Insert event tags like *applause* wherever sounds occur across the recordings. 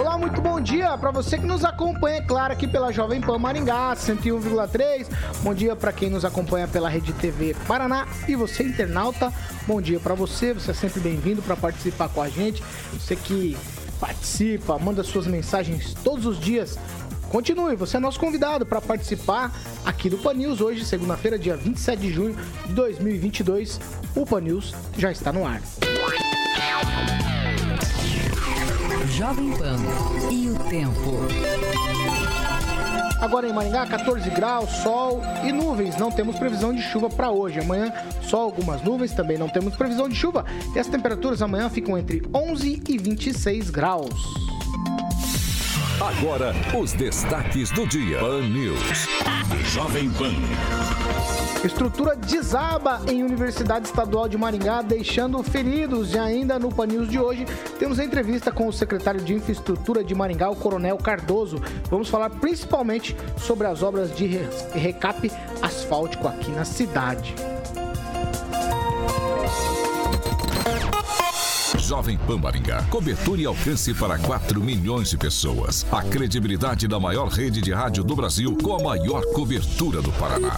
Olá, muito bom dia para você que nos acompanha, é claro, aqui pela Jovem Pan Maringá 101,3. Bom dia para quem nos acompanha pela Rede TV Paraná e você internauta. Bom dia para você, você é sempre bem-vindo para participar com a gente. Você que participa, manda suas mensagens todos os dias. Continue, você é nosso convidado para participar aqui do Pan News hoje, segunda-feira, dia 27 de junho de 2022. O Pan News já está no ar. Jovem Pan e o tempo. Agora em Maringá, 14 graus, sol e nuvens. Não temos previsão de chuva para hoje. Amanhã, só algumas nuvens, também não temos previsão de chuva. E as temperaturas amanhã ficam entre 11 e 26 graus. Agora, os destaques do dia. Pan News. Jovem Pan. Estrutura desaba em Universidade Estadual de Maringá, deixando feridos. E ainda no Pan News de hoje, temos a entrevista com o secretário de Infraestrutura de Maringá, o Coronel Cardoso. Vamos falar principalmente sobre as obras de recap asfáltico aqui na cidade. Jovem Pan Maringá. Cobertura e alcance para 4 milhões de pessoas. A credibilidade da maior rede de rádio do Brasil com a maior cobertura do Paraná.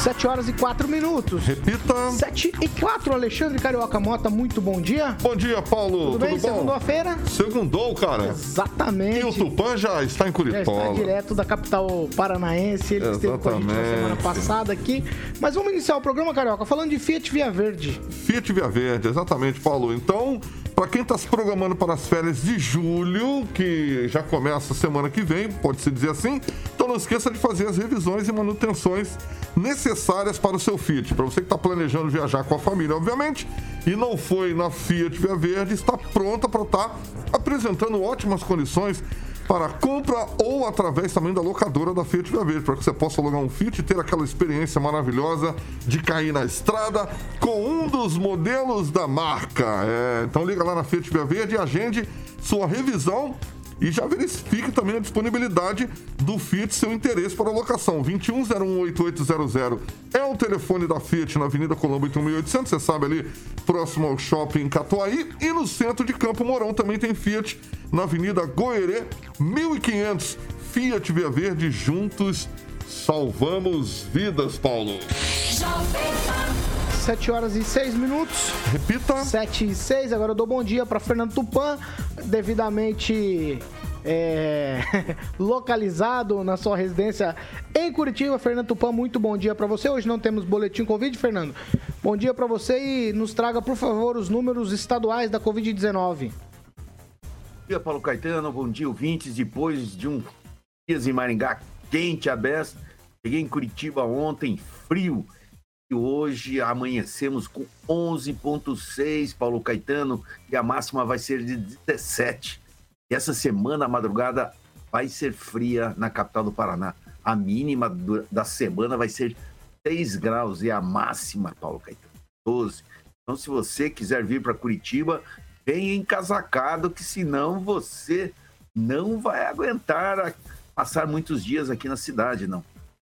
7 horas e 4 minutos. Repita. 7 e 4, Alexandre Carioca Mota, muito bom dia. Bom dia, Paulo. Tudo, bem? Segunda-feira? Segundou, cara. Exatamente. E o Tupã já está em Curitiba. Está direto da capital paranaense. Ele esteve com a gente na semana passada aqui. Mas vamos iniciar o programa, Carioca, falando de Fiat Via Verde. Fiat Via Verde, exatamente, Paulo. Então, para quem está se programando para as férias de julho, que já começa semana que vem, pode-se dizer assim, então não esqueça de fazer as revisões e manutenções necessárias para o seu Fiat. Para você que está planejando viajar com a família, obviamente, e não foi na Fiat Via Verde, está pronta para estar tá apresentando ótimas condições para compra ou através também da locadora da Fiat Via Verde, para que você possa alugar um Fiat e ter aquela experiência maravilhosa de cair na estrada com um dos modelos da marca. É, então liga lá na Fiat Via Verde e agende sua revisão e já verifique também a disponibilidade do Fiat, seu interesse para locação. 21018800 é o telefone da Fiat na Avenida Colombo 8800, você sabe ali, próximo ao shopping Catuaí. E no centro de Campo Mourão também tem Fiat na Avenida Goerê 1500. Fiat Via Verde, juntos salvamos vidas, Paulo. 7 horas e 6 minutos. Repita. 7 e 6. Agora eu dou bom dia para Fernando Tupan, devidamente é, *laughs* localizado na sua residência em Curitiba. Fernando Tupan, muito bom dia para você. Hoje não temos boletim Covid, Fernando. Bom dia para você e nos traga, por favor, os números estaduais da Covid-19. Bom dia, Paulo Caetano. Bom dia, ouvintes. Depois de um dias em Maringá quente, aberto, cheguei em Curitiba ontem, frio hoje amanhecemos com 11,6, Paulo Caetano, e a máxima vai ser de 17. E essa semana, a madrugada, vai ser fria na capital do Paraná. A mínima da semana vai ser 6 graus e a máxima, Paulo Caetano, 12. Então, se você quiser vir para Curitiba, venha encasacado, que senão você não vai aguentar passar muitos dias aqui na cidade, não.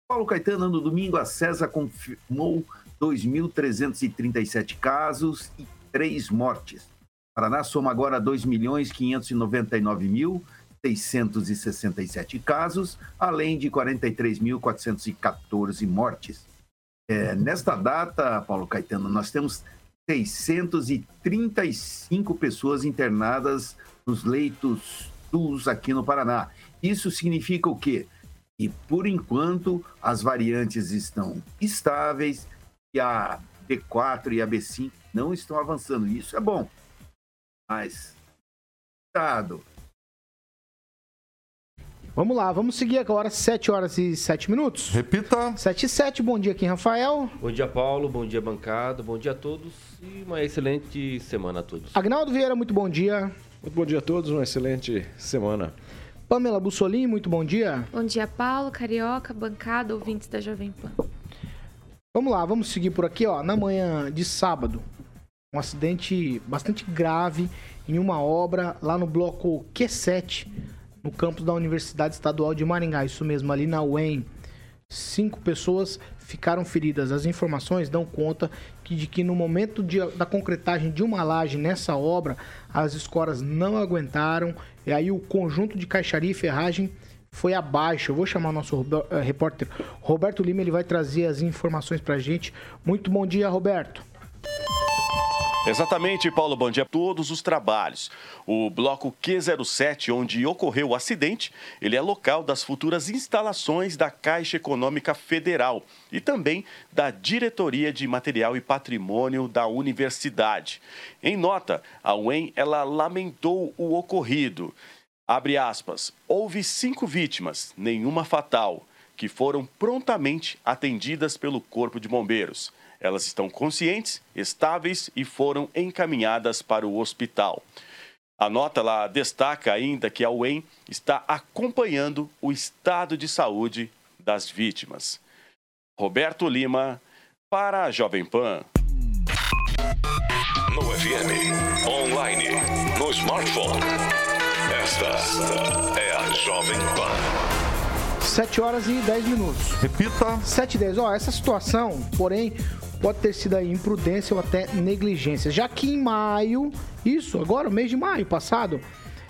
Paulo Caetano, no domingo, a César confirmou 2.337 casos e 3 mortes. Paraná soma agora 2.599.667 casos, além de 43.414 mortes. É, nesta data, Paulo Caetano, nós temos 635 pessoas internadas nos leitos SUS aqui no Paraná. Isso significa o quê? E por enquanto as variantes estão estáveis e a B4 e a B5 não estão avançando. Isso é bom. Mas cuidado. Vamos lá, vamos seguir agora, 7 horas e 7 minutos. Repita. 7 e 7, bom dia aqui, Rafael. Bom dia, Paulo, bom dia, bancada, bom dia a todos e uma excelente semana a todos. Agnaldo Vieira, muito bom dia. Muito bom dia a todos, uma excelente semana. Pamela Bussolim, muito bom dia. Bom dia, Paulo, Carioca, bancada, ouvintes da Jovem Pan. Vamos lá, vamos seguir por aqui, ó. Na manhã de sábado, um acidente bastante grave em uma obra lá no bloco Q7, no campus da Universidade Estadual de Maringá. Isso mesmo, ali na UEM. Cinco pessoas ficaram feridas. As informações dão conta que, de que no momento de, da concretagem de uma laje nessa obra, as escoras não aguentaram. E aí o conjunto de caixaria e ferragem foi abaixo. Eu vou chamar o nosso uh, repórter Roberto Lima, ele vai trazer as informações pra gente. Muito bom dia, Roberto. Exatamente, Paulo. Bom dia todos os trabalhos. O bloco Q07, onde ocorreu o acidente, ele é local das futuras instalações da Caixa Econômica Federal e também da Diretoria de Material e Patrimônio da Universidade. Em nota, a UEM ela lamentou o ocorrido. Abre aspas. Houve cinco vítimas, nenhuma fatal, que foram prontamente atendidas pelo Corpo de Bombeiros. Elas estão conscientes, estáveis e foram encaminhadas para o hospital. A nota lá destaca ainda que a UEM está acompanhando o estado de saúde das vítimas. Roberto Lima, para a Jovem Pan. No FM, online, no smartphone. Esta é a Jovem Pan. 7 horas e 10 minutos. Repita. 7 e 10. Ó, essa situação, porém, pode ter sido aí imprudência ou até negligência. Já que em maio, isso, agora, mês de maio passado,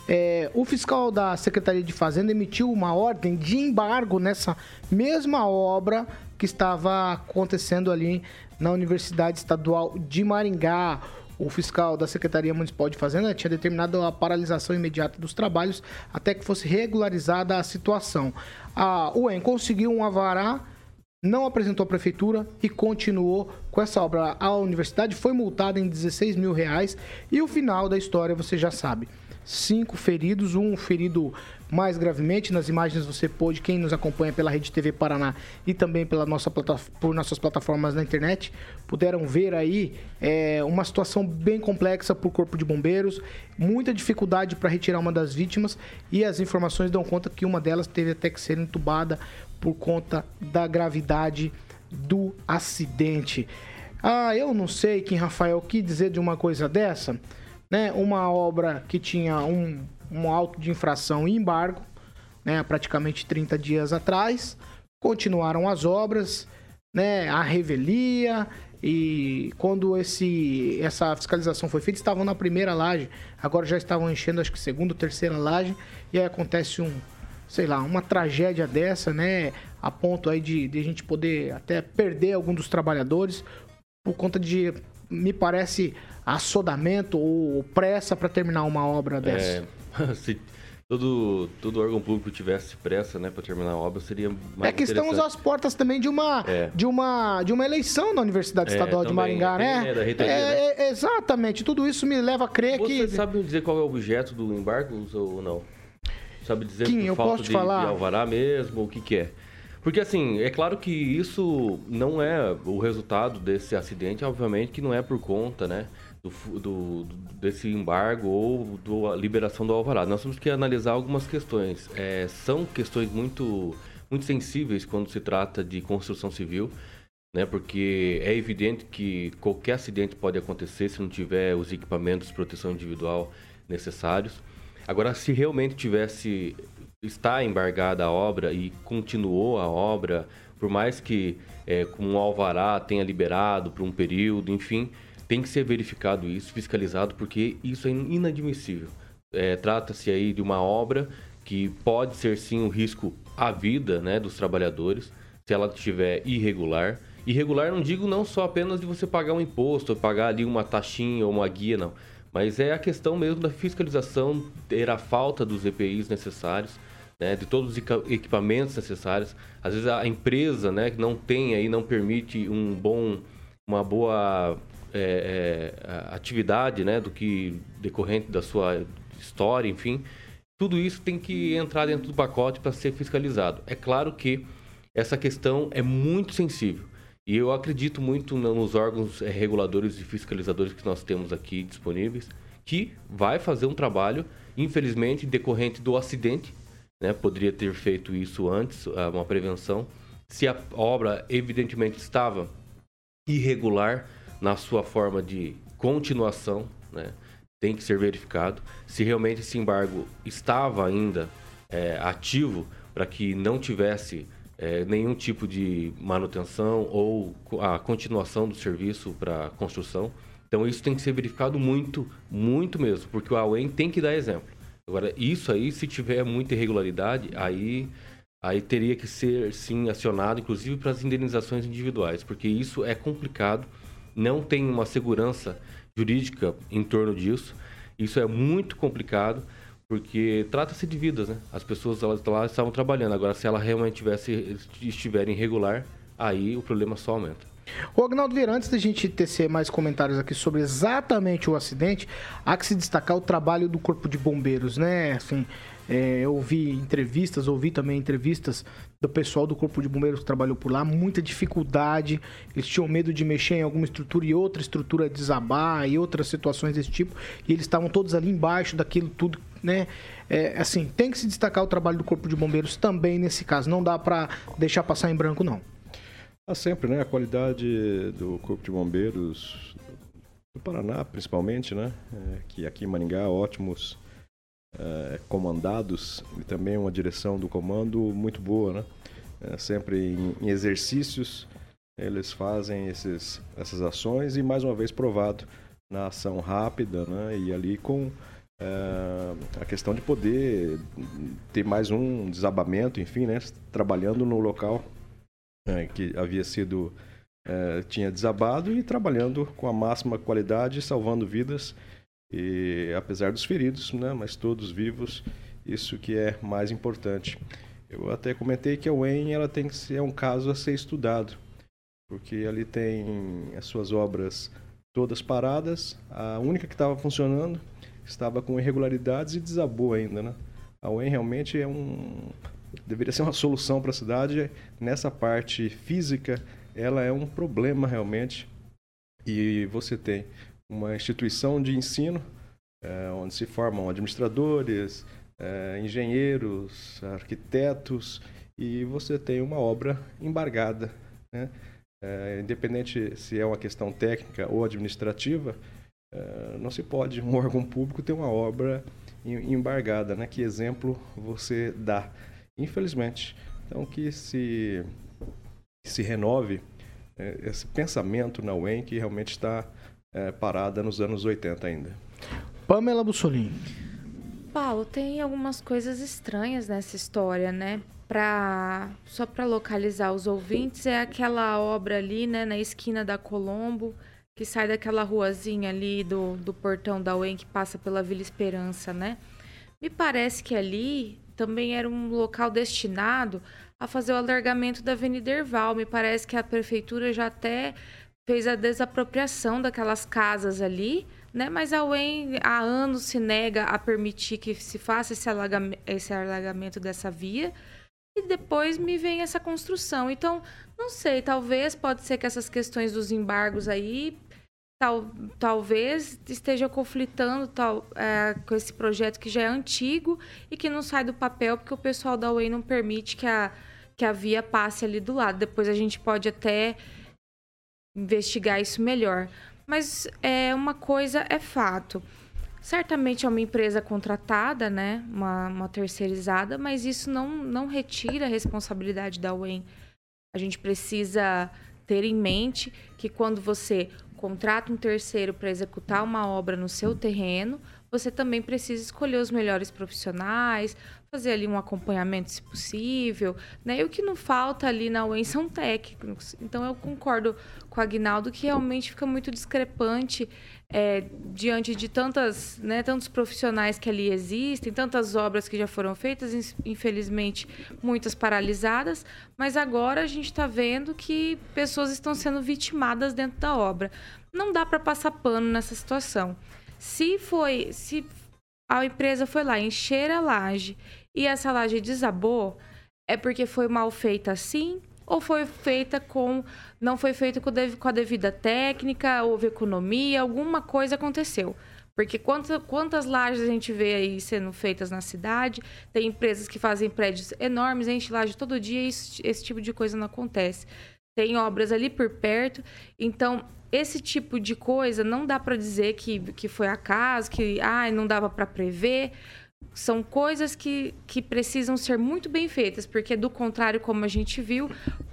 é, o fiscal da Secretaria de Fazenda emitiu uma ordem de embargo nessa mesma obra que estava acontecendo ali na Universidade Estadual de Maringá. O fiscal da Secretaria Municipal de Fazenda tinha determinado a paralisação imediata dos trabalhos até que fosse regularizada a situação. A UEM conseguiu um avará não apresentou à prefeitura e continuou com essa obra. A universidade foi multada em 16 mil reais e o final da história você já sabe. Cinco feridos, um ferido mais gravemente. Nas imagens você pôde, quem nos acompanha pela Rede TV Paraná e também pela nossa por nossas plataformas na internet, puderam ver aí é, uma situação bem complexa para o Corpo de Bombeiros, muita dificuldade para retirar uma das vítimas e as informações dão conta que uma delas teve até que ser entubada por conta da gravidade do acidente. Ah, eu não sei, quem Rafael, o que dizer de uma coisa dessa, né? Uma obra que tinha um, um auto de infração e embargo, né? Praticamente 30 dias atrás, continuaram as obras, né? A revelia e quando esse essa fiscalização foi feita, estavam na primeira laje, agora já estavam enchendo acho que segunda terceira laje e aí acontece um sei lá, uma tragédia dessa, né? A ponto aí de, de a gente poder até perder algum dos trabalhadores por conta de, me parece, assodamento ou pressa para terminar uma obra dessa. É, *laughs* se todo, todo órgão público tivesse pressa, né, para terminar a obra, seria mais É que estamos às portas também de uma, é. de uma, de uma eleição na Universidade é, Estadual de Maringá, né? É, da é, né? Exatamente, tudo isso me leva a crer Você que... Você sabe dizer qual é o objeto do embargo ou não? Sabe dizer Kim, por eu falta posso de, falar? de alvará mesmo, o que que é? Porque assim, é claro que isso não é o resultado desse acidente, obviamente que não é por conta, né, do, do desse embargo ou da liberação do alvará. Nós temos que analisar algumas questões. É, são questões muito, muito sensíveis quando se trata de construção civil, né, porque é evidente que qualquer acidente pode acontecer se não tiver os equipamentos de proteção individual necessários. Agora, se realmente tivesse está embargada a obra e continuou a obra, por mais que é, com um alvará tenha liberado por um período, enfim, tem que ser verificado isso, fiscalizado, porque isso é inadmissível. É, Trata-se aí de uma obra que pode ser sim um risco à vida né, dos trabalhadores, se ela estiver irregular. Irregular não digo não só apenas de você pagar um imposto, pagar ali uma taxinha ou uma guia, não mas é a questão mesmo da fiscalização, ter a falta dos EPIs necessários, né, de todos os equipamentos necessários. Às vezes a empresa né, que não tem aí, não permite um bom, uma boa é, é, atividade né, do que decorrente da sua história, enfim. tudo isso tem que entrar dentro do pacote para ser fiscalizado. É claro que essa questão é muito sensível. E eu acredito muito nos órgãos eh, reguladores e fiscalizadores que nós temos aqui disponíveis, que vai fazer um trabalho, infelizmente, decorrente do acidente, né? poderia ter feito isso antes, ah, uma prevenção. Se a obra evidentemente estava irregular na sua forma de continuação, né? tem que ser verificado. Se realmente esse embargo estava ainda é, ativo para que não tivesse é, nenhum tipo de manutenção ou a continuação do serviço para construção. Então isso tem que ser verificado muito, muito mesmo, porque o AUEM tem que dar exemplo. Agora, isso aí, se tiver muita irregularidade, aí, aí teria que ser, sim, acionado, inclusive para as indenizações individuais, porque isso é complicado, não tem uma segurança jurídica em torno disso. Isso é muito complicado porque trata-se de vidas, né? As pessoas elas lá estavam trabalhando. Agora, se ela realmente tivesse, estiver irregular, aí o problema só aumenta. O Agnaldo Vieira, antes da gente tecer mais comentários aqui sobre exatamente o acidente, há que se destacar o trabalho do Corpo de Bombeiros, né? Assim, é, eu ouvi entrevistas, ouvi também entrevistas do pessoal do Corpo de Bombeiros que trabalhou por lá, muita dificuldade, eles tinham medo de mexer em alguma estrutura e outra estrutura desabar e outras situações desse tipo, e eles estavam todos ali embaixo daquilo tudo, né? É, assim, tem que se destacar o trabalho do Corpo de Bombeiros também nesse caso, não dá para deixar passar em branco, não. Há sempre, né, a qualidade do Corpo de Bombeiros do Paraná, principalmente, né, é, que aqui em Maringá, ótimos é, comandados e também uma direção do comando muito boa, né? É, sempre em, em, exercícios eles fazem esses, essas ações e mais uma vez provado na ação rápida, né? E ali com é, a questão de poder ter mais um desabamento, enfim, né? Trabalhando no local é, que havia sido é, tinha desabado e trabalhando com a máxima qualidade, salvando vidas e apesar dos feridos, né, mas todos vivos, isso que é mais importante. Eu até comentei que a UEM ela tem que ser é um caso a ser estudado, porque ali tem as suas obras todas paradas, a única que estava funcionando estava com irregularidades e desabou ainda, né? A UEM realmente é um deveria ser uma solução para a cidade nessa parte física, ela é um problema realmente. E você tem uma instituição de ensino é, onde se formam administradores, é, engenheiros, arquitetos e você tem uma obra embargada. Né? É, independente se é uma questão técnica ou administrativa, não se pode um *laughs* órgão público ter uma obra embargada. Né? Que exemplo você dá? Infelizmente. Então, que se, que se renove é, esse pensamento na UEM que realmente está é, parada nos anos 80 ainda. Pamela Bussolini. Paulo, tem algumas coisas estranhas nessa história, né? Pra, só para localizar os ouvintes, é aquela obra ali, né, na esquina da Colombo, que sai daquela ruazinha ali do, do portão da UEM que passa pela Vila Esperança, né? Me parece que ali também era um local destinado a fazer o alargamento da Avenida Erval. Me parece que a prefeitura já até fez a desapropriação daquelas casas ali, né? Mas a UEM há anos se nega a permitir que se faça esse, alagamento, esse alargamento dessa via. E depois me vem essa construção. Então, não sei, talvez pode ser que essas questões dos embargos aí tal, talvez esteja conflitando tal, é, com esse projeto que já é antigo e que não sai do papel porque o pessoal da UEM não permite que a, que a via passe ali do lado. Depois a gente pode até investigar isso melhor. Mas é uma coisa é fato. Certamente é uma empresa contratada, né? Uma, uma terceirizada, mas isso não, não retira a responsabilidade da UEM. A gente precisa ter em mente que quando você contrata um terceiro para executar uma obra no seu terreno, você também precisa escolher os melhores profissionais, fazer ali um acompanhamento, se possível. Né? E o que não falta ali na UEM são técnicos. Então, eu concordo com o Agnaldo que realmente fica muito discrepante é, diante de tantas, né, tantos profissionais que ali existem, tantas obras que já foram feitas, infelizmente muitas paralisadas, mas agora a gente está vendo que pessoas estão sendo vitimadas dentro da obra. Não dá para passar pano nessa situação. Se foi, se a empresa foi lá encher a laje e essa laje desabou, é porque foi mal feita assim ou foi feita com não foi feita com, com a devida técnica, houve economia, alguma coisa aconteceu. Porque quantas, quantas lajes a gente vê aí sendo feitas na cidade? Tem empresas que fazem prédios enormes, enche laje todo dia e esse, tipo de coisa não acontece. Tem obras ali por perto. Então, esse tipo de coisa não dá para dizer que, que foi acaso, que ah, não dava para prever. São coisas que, que precisam ser muito bem feitas, porque do contrário, como a gente viu,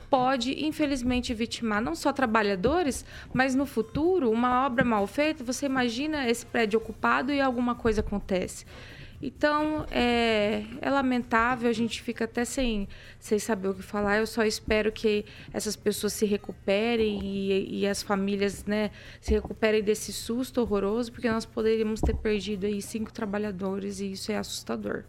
pode, infelizmente, vitimar não só trabalhadores, mas no futuro, uma obra mal feita, você imagina esse prédio ocupado e alguma coisa acontece. Então, é, é, lamentável, a gente fica até sem, sem saber o que falar. Eu só espero que essas pessoas se recuperem e, e, as famílias né, se recuperem desse susto horroroso, porque nós poderíamos ter perdido aí cinco trabalhadores e isso é assustador.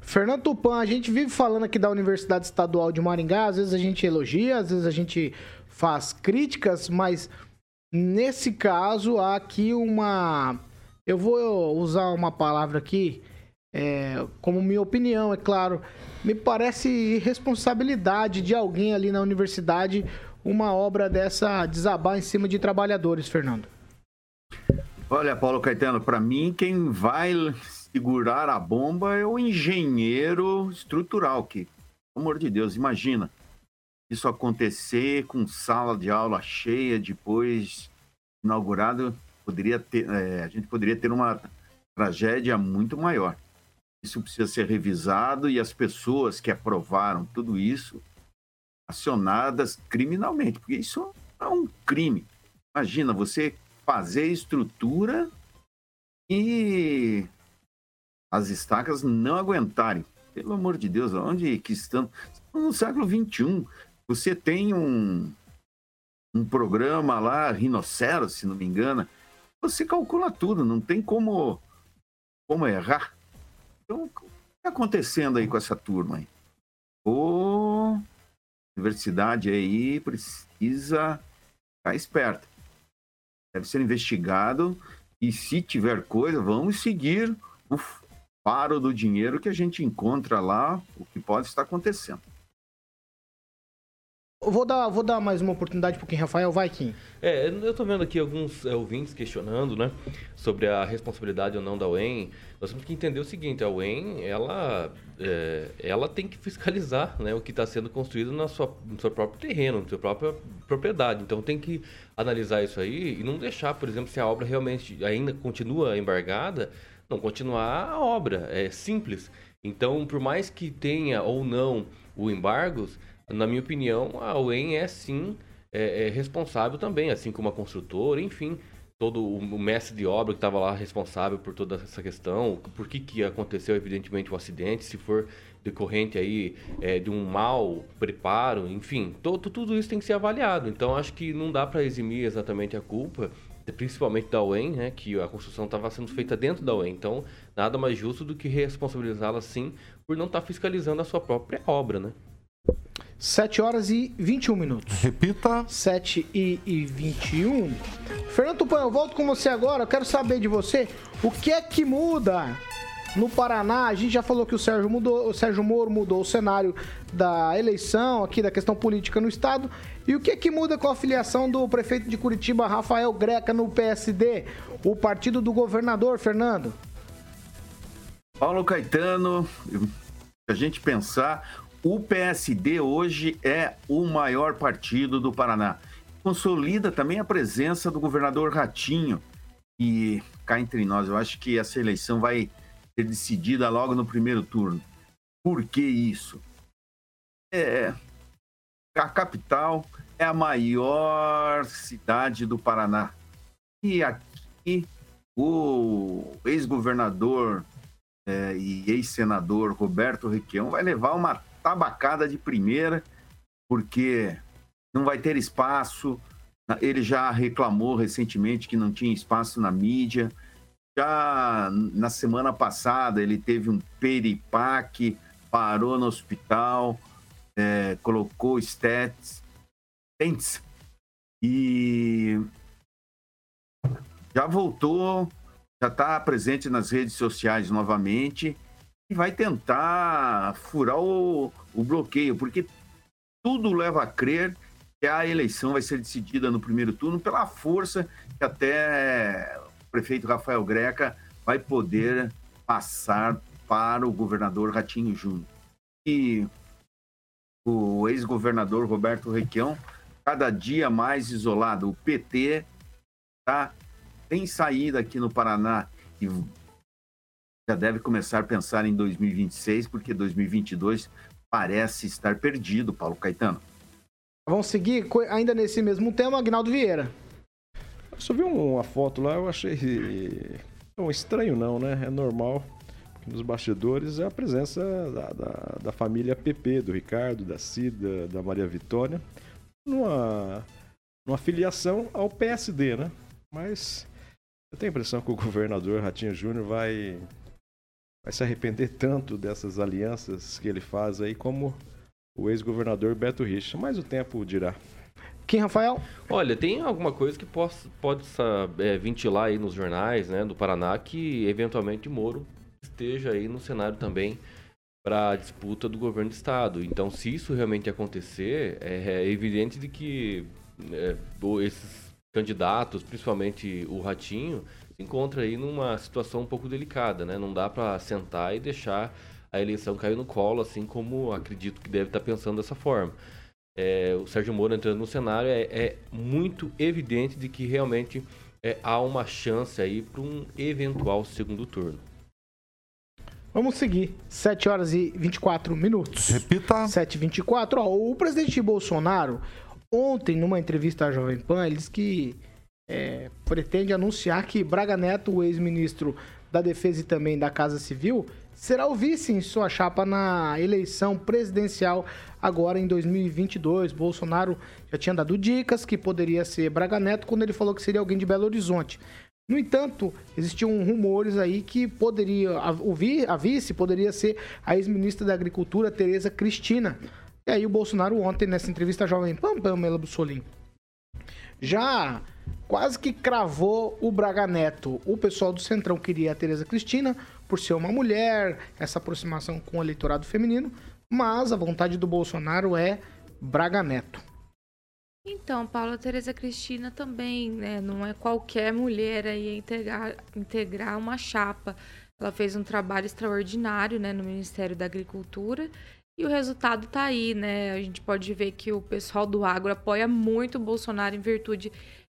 Fernando Tupan, a gente vive falando aqui da Universidade Estadual de Maringá, às vezes a gente elogia, às vezes a gente faz críticas, mas nesse caso há aqui uma. Eu vou usar uma palavra aqui, é, como minha opinião, é claro. Me parece irresponsabilidade de alguém ali na universidade uma obra dessa desabar em cima de trabalhadores, Fernando. Olha, Paulo Caetano, para mim, quem vai segurar a bomba é o engenheiro estrutural, que, pelo amor de Deus, imagina isso acontecer com sala de aula cheia depois inaugurado, poderia ter, é, a gente poderia ter uma tragédia muito maior. Isso precisa ser revisado e as pessoas que aprovaram tudo isso acionadas criminalmente, porque isso é um crime. Imagina você fazer estrutura e as estacas não aguentarem. Pelo amor de Deus, onde que estamos? No século XXI, você tem um, um programa lá, Rinoceros, se não me engano, você calcula tudo, não tem como, como errar. Então, o que está acontecendo aí com essa turma aí? Ô, universidade aí precisa ficar esperta. Deve ser investigado e se tiver coisa, vamos seguir o faro do dinheiro que a gente encontra lá, o que pode estar acontecendo. Vou dar, vou dar mais uma oportunidade para quem Rafael vai, Kim. É, eu estou vendo aqui alguns é, ouvintes questionando, né, sobre a responsabilidade ou não da UEM. Nós temos que entender o seguinte, a UEM, ela, é, ela tem que fiscalizar, né, o que está sendo construído na sua, no seu próprio terreno, na sua própria propriedade. Então tem que analisar isso aí e não deixar, por exemplo, se a obra realmente ainda continua embargada, não continuar a obra. É simples. Então, por mais que tenha ou não o embargos, na minha opinião, a UEM é sim é, é responsável também, assim como a construtora, enfim, todo o mestre de obra que estava lá responsável por toda essa questão, por que, que aconteceu evidentemente o acidente, se for decorrente aí é, de um mau preparo, enfim, todo, tudo isso tem que ser avaliado. Então acho que não dá para eximir exatamente a culpa principalmente da UEM, né, que a construção estava sendo feita dentro da UEM. Então, nada mais justo do que responsabilizá-la, sim, por não estar tá fiscalizando a sua própria obra, né? 7 horas e 21 minutos. Repita. 7 e, e 21. Fernando Tupan, eu volto com você agora. Eu quero saber de você o que é que muda no Paraná, a gente já falou que o Sérgio, mudou, o Sérgio Moro mudou o cenário da eleição, aqui da questão política no estado. E o que, é que muda com a filiação do prefeito de Curitiba, Rafael Greca, no PSD, o partido do governador, Fernando? Paulo Caetano, a gente pensar, o PSD hoje é o maior partido do Paraná. Consolida também a presença do governador Ratinho. E cá entre nós, eu acho que essa eleição vai ser decidida logo no primeiro turno. Por que isso? É, a capital é a maior cidade do Paraná. E aqui o ex-governador é, e ex-senador Roberto Requião vai levar uma tabacada de primeira, porque não vai ter espaço. Ele já reclamou recentemente que não tinha espaço na mídia. Já na semana passada ele teve um peripaque, parou no hospital, é, colocou stents e já voltou já está presente nas redes sociais novamente vai tentar furar o, o bloqueio, porque tudo leva a crer que a eleição vai ser decidida no primeiro turno pela força que até o prefeito Rafael Greca vai poder passar para o governador Ratinho Júnior. E o ex-governador Roberto Requião, cada dia mais isolado. O PT tá, tem saída aqui no Paraná e já deve começar a pensar em 2026, porque 2022 parece estar perdido, Paulo Caetano. Vamos seguir ainda nesse mesmo tema, Agnaldo Vieira. Eu só vi uma foto lá, eu achei. Não, estranho não, né? É normal. Porque nos bastidores é a presença da, da, da família PP, do Ricardo, da Cida, da Maria Vitória, numa, numa filiação ao PSD, né? Mas eu tenho a impressão que o governador Ratinho Júnior vai, vai se arrepender tanto dessas alianças que ele faz aí, como o ex-governador Beto Richa. Mas o tempo dirá. Quem, Rafael? Olha, tem alguma coisa que possa, pode é, ventilar aí nos jornais né, do Paraná que eventualmente Moro esteja aí no cenário também para a disputa do governo do estado. Então, se isso realmente acontecer, é, é evidente de que é, esses candidatos, principalmente o Ratinho, encontra aí numa situação um pouco delicada, né? Não dá para sentar e deixar a eleição cair no colo, assim como acredito que deve estar tá pensando dessa forma. É, o Sérgio Moro entrando no cenário é, é muito evidente de que realmente é, há uma chance aí para um eventual segundo turno. Vamos seguir. 7 horas e 24 minutos. Repita. 7 e 24. Ó, o presidente Bolsonaro, ontem, numa entrevista à Jovem Pan, ele disse que é, pretende anunciar que Braga Neto, o ex-ministro da Defesa e também da Casa Civil, será o vice em sua chapa na eleição presidencial agora em 2022. Bolsonaro já tinha dado dicas que poderia ser Braga Neto quando ele falou que seria alguém de Belo Horizonte. No entanto, existiam rumores aí que poderia, a, a vice poderia ser a ex-ministra da Agricultura, Tereza Cristina. E aí o Bolsonaro ontem, nessa entrevista jovem Pan, Pamela Bussolini, já quase que cravou o Braga Neto. O pessoal do Centrão queria a Tereza Cristina por ser uma mulher, essa aproximação com o eleitorado feminino, mas a vontade do Bolsonaro é Braga Neto. Então, Paula Tereza Cristina também, né, não é qualquer mulher aí integrar, integrar uma chapa. Ela fez um trabalho extraordinário, né, no Ministério da Agricultura e o resultado está aí, né? A gente pode ver que o pessoal do agro apoia muito o Bolsonaro em virtude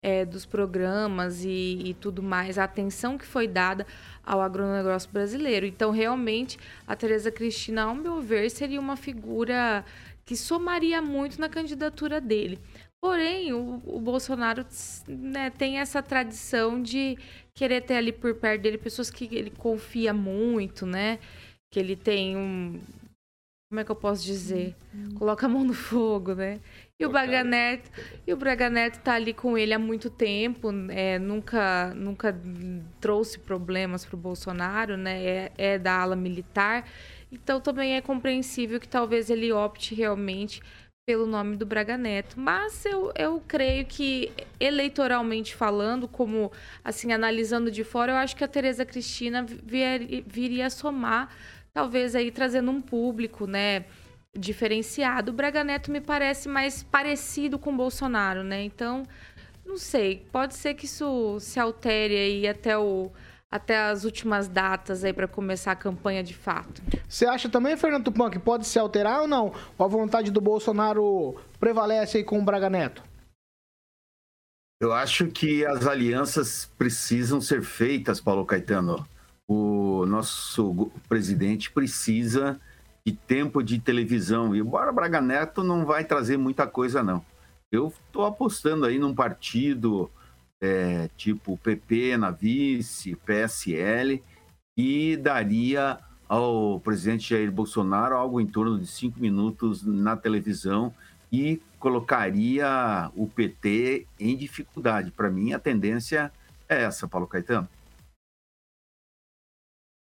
é, dos programas e, e, tudo mais, a atenção que foi dada ao agronegócio brasileiro. Então, realmente, a Tereza Cristina, ao meu ver, seria uma figura que somaria muito na candidatura dele. Porém, o, o Bolsonaro né, tem essa tradição de querer ter ali por perto dele pessoas que ele confia muito, né? Que ele tem um. Como é que eu posso dizer? Coloca a mão no fogo, né? E o Braga Neto, e o Braga Neto tá ali com ele há muito tempo, é, nunca, nunca trouxe problemas para o Bolsonaro, né? É, é da ala militar. Então também é compreensível que talvez ele opte realmente pelo nome do Braga Neto. Mas eu, eu creio que, eleitoralmente falando, como assim, analisando de fora, eu acho que a Tereza Cristina vir, viria somar, talvez aí trazendo um público, né? Diferenciado. O Braga Neto me parece mais parecido com o Bolsonaro, né? Então, não sei. Pode ser que isso se altere aí até o até as últimas datas aí para começar a campanha de fato. Você acha também, Fernando Tupan, que pode se alterar ou não? Ou a vontade do Bolsonaro prevalece aí com o Braga Neto? Eu acho que as alianças precisam ser feitas, Paulo Caetano. O nosso presidente precisa de tempo de televisão. E embora Braga Neto não vai trazer muita coisa, não. Eu estou apostando aí num partido é, tipo PP na vice, PSL, e daria ao presidente Jair Bolsonaro algo em torno de cinco minutos na televisão e colocaria o PT em dificuldade. Para mim, a tendência é essa, Paulo Caetano.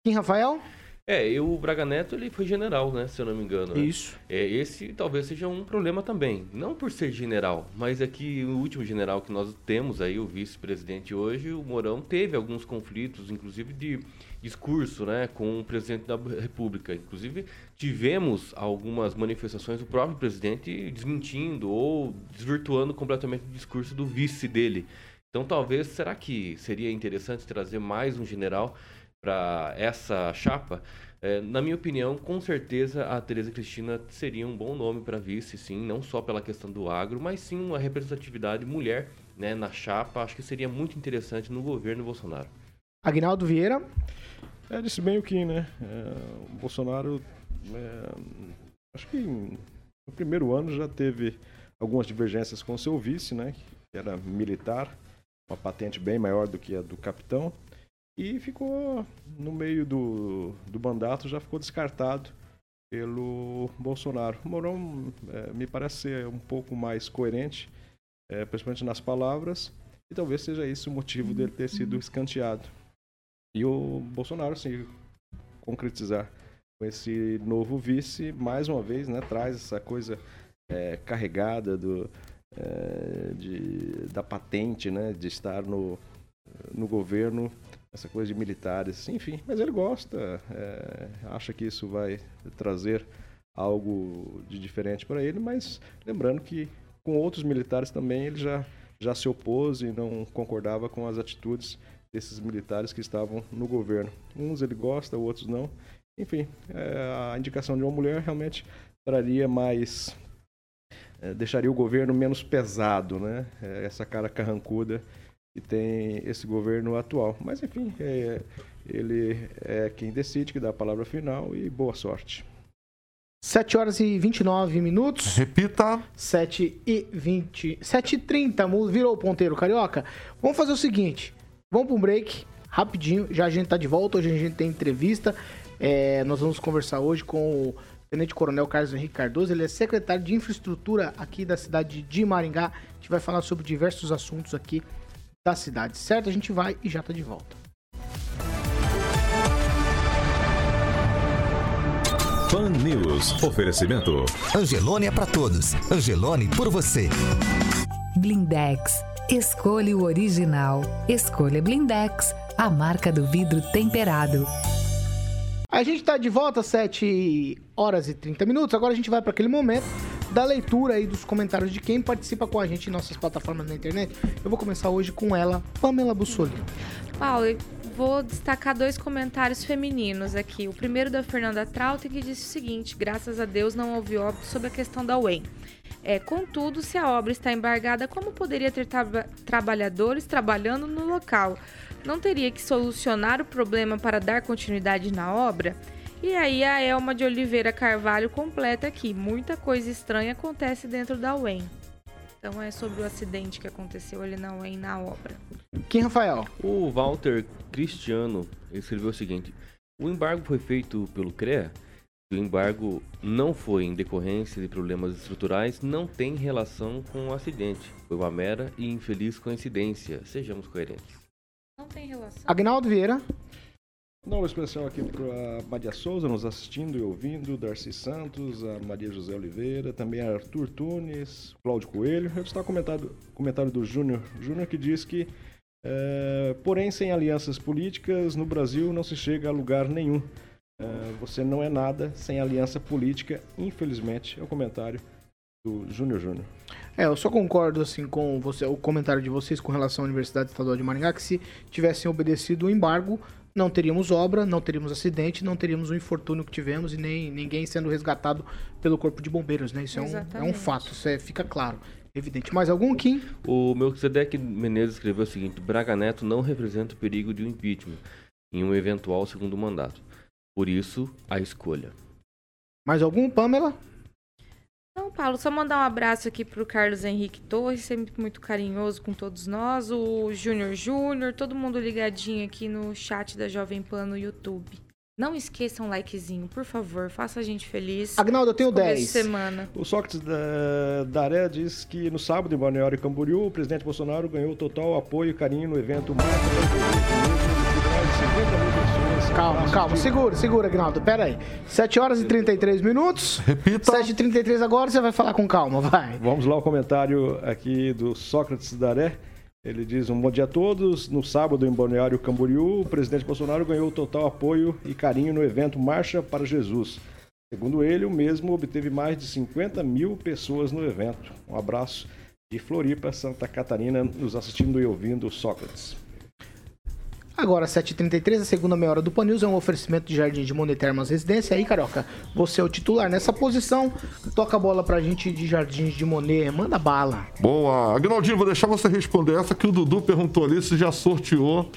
Quem, Rafael? É, e o Braga Neto ele foi general, né? Se eu não me engano. né? Isso. É, esse talvez seja um problema também. Não por ser general, mas é que o último general que nós temos aí, o vice-presidente hoje, o Mourão, teve alguns conflitos, inclusive de discurso, né, com o presidente da República. Inclusive, tivemos algumas manifestações do próprio presidente desmentindo ou desvirtuando completamente o discurso do vice dele. Então, talvez, será que seria interessante trazer mais um general para essa chapa? É, na minha opinião, com certeza a Tereza Cristina seria um bom nome para vice, sim, não só pela questão do agro, mas sim uma representatividade mulher né, na chapa. Acho que seria muito interessante no governo Bolsonaro. Agnaldo Vieira. É, disse bem o Kim, né? É, o Bolsonaro, é, acho que no primeiro ano já teve algumas divergências com o seu vice, né? Que era militar, uma patente bem maior do que a do capitão. E ficou no meio do, do mandato, já ficou descartado pelo Bolsonaro. O Mourão é, me parece ser um pouco mais coerente, é, principalmente nas palavras, e talvez seja esse o motivo dele ter sido escanteado. E o Bolsonaro, assim, concretizar com esse novo vice, mais uma vez, né, traz essa coisa é, carregada do, é, de, da patente, né, de estar no, no governo, essa coisa de militares, enfim. Mas ele gosta, é, acha que isso vai trazer algo de diferente para ele, mas lembrando que com outros militares também ele já, já se opôs e não concordava com as atitudes desses militares que estavam no governo. Uns ele gosta, outros não. Enfim, é, a indicação de uma mulher realmente traria mais. é, deixaria o governo menos pesado, né? É, essa cara carrancuda que tem esse governo atual. Mas, enfim, é, ele é quem decide, que dá a palavra final e boa sorte. 7 horas e 29 minutos. Repita. 7 e 20. 7 e 30, mu- virou o ponteiro carioca. Vamos fazer o seguinte: vamos para um break, rapidinho. Já a gente tá de volta. Hoje a gente tem entrevista. É, nós vamos conversar hoje com o Tenente Coronel Carlos Henrique Cardoso. Ele é secretário de infraestrutura aqui da cidade de Maringá. A gente vai falar sobre diversos assuntos aqui da cidade, certo? A gente vai e já tá de volta. Pan News. Oferecimento. Angelone é pra todos. Angelone por você. Blindex. Escolha o original. Escolha Blindex, a marca do vidro temperado. A gente tá de volta, 7 horas e 30 minutos. Agora a gente vai para aquele momento da leitura aí dos comentários de quem participa com a gente em nossas plataformas na internet. Eu vou começar hoje com ela, Pamela Bussolini. Paulo, vou destacar dois comentários femininos aqui. O primeiro da Fernanda Trautem, que disse o seguinte: graças a Deus não houve óbito sobre a questão da UEM. É, contudo, se a obra está embargada, como poderia ter traba- trabalhadores trabalhando no local? Não teria que solucionar o problema para dar continuidade na obra? E aí a Elma de Oliveira Carvalho completa aqui. Muita coisa estranha acontece dentro da UEM. Então é sobre o acidente que aconteceu ali na UEM na obra. Quem, Rafael? O Walter Cristiano escreveu o seguinte: O embargo foi feito pelo CREA. O embargo não foi em decorrência de problemas estruturais, não tem relação com o acidente. Foi uma mera e infeliz coincidência. Sejamos coerentes. Não tem relação. Agnaldo Vieira. Dá um especial aqui para Maria Souza nos assistindo e ouvindo, Darcy Santos, a Maria José Oliveira, também a Arthur Tunes, Cláudio Coelho. Eu destaco o comentário, do Júnior, Júnior que diz que, eh, porém, sem alianças políticas, no Brasil não se chega a lugar nenhum. Eh, você não é nada sem aliança política, infelizmente. É o comentário do Júnior Júnior. É, eu só concordo assim com você, o comentário de vocês com relação à Universidade Estadual de Maringá, que se tivessem obedecido o embargo, não teríamos obra, não teríamos acidente, não teríamos o infortúnio que tivemos e nem ninguém sendo resgatado pelo Corpo de Bombeiros, né? Isso é um, é um fato, isso é, fica claro, evidente. Mais algum, Kim? O Melquisedeque Menezes escreveu o seguinte: Braga Neto não representa o perigo de um impeachment em um eventual segundo mandato. Por isso, a escolha. Mais algum, Pamela? Não, Paulo, só mandar um abraço aqui pro Carlos Henrique Torres, sempre muito carinhoso com todos nós, o Júnior Júnior, todo mundo ligadinho aqui no chat da Jovem Pan no YouTube. Não esqueçam um likezinho, por favor, faça a gente feliz. Agnaldo, eu tenho Começo de 10. semana. O Sócrates da Daré diz que no sábado em Balneário Camboriú, o presidente Bolsonaro ganhou total apoio e carinho no evento mais de 50 mil pessoas. Calma, calma. Segura, segura, Agnaldo. Pera aí. 7 horas e 33 minutos. Repita. 7 e 33 agora, você vai falar com calma, vai. Vamos lá, o comentário aqui do Sócrates Daré. Ele diz: Um bom dia a todos. No sábado, em Balneário Camboriú, o presidente Bolsonaro ganhou total apoio e carinho no evento Marcha para Jesus. Segundo ele, o mesmo obteve mais de 50 mil pessoas no evento. Um abraço de Floripa, Santa Catarina, nos assistindo e ouvindo Sócrates. Agora, 7h33, a segunda meia hora do Pan News é um oferecimento de Jardim de Monet Termas Residência. Aí, Carioca, você é o titular nessa posição. Toca a bola pra gente de Jardins de Monet. Manda bala. Boa. Agnaldinho, vou deixar você responder essa que o Dudu perguntou ali se já sorteou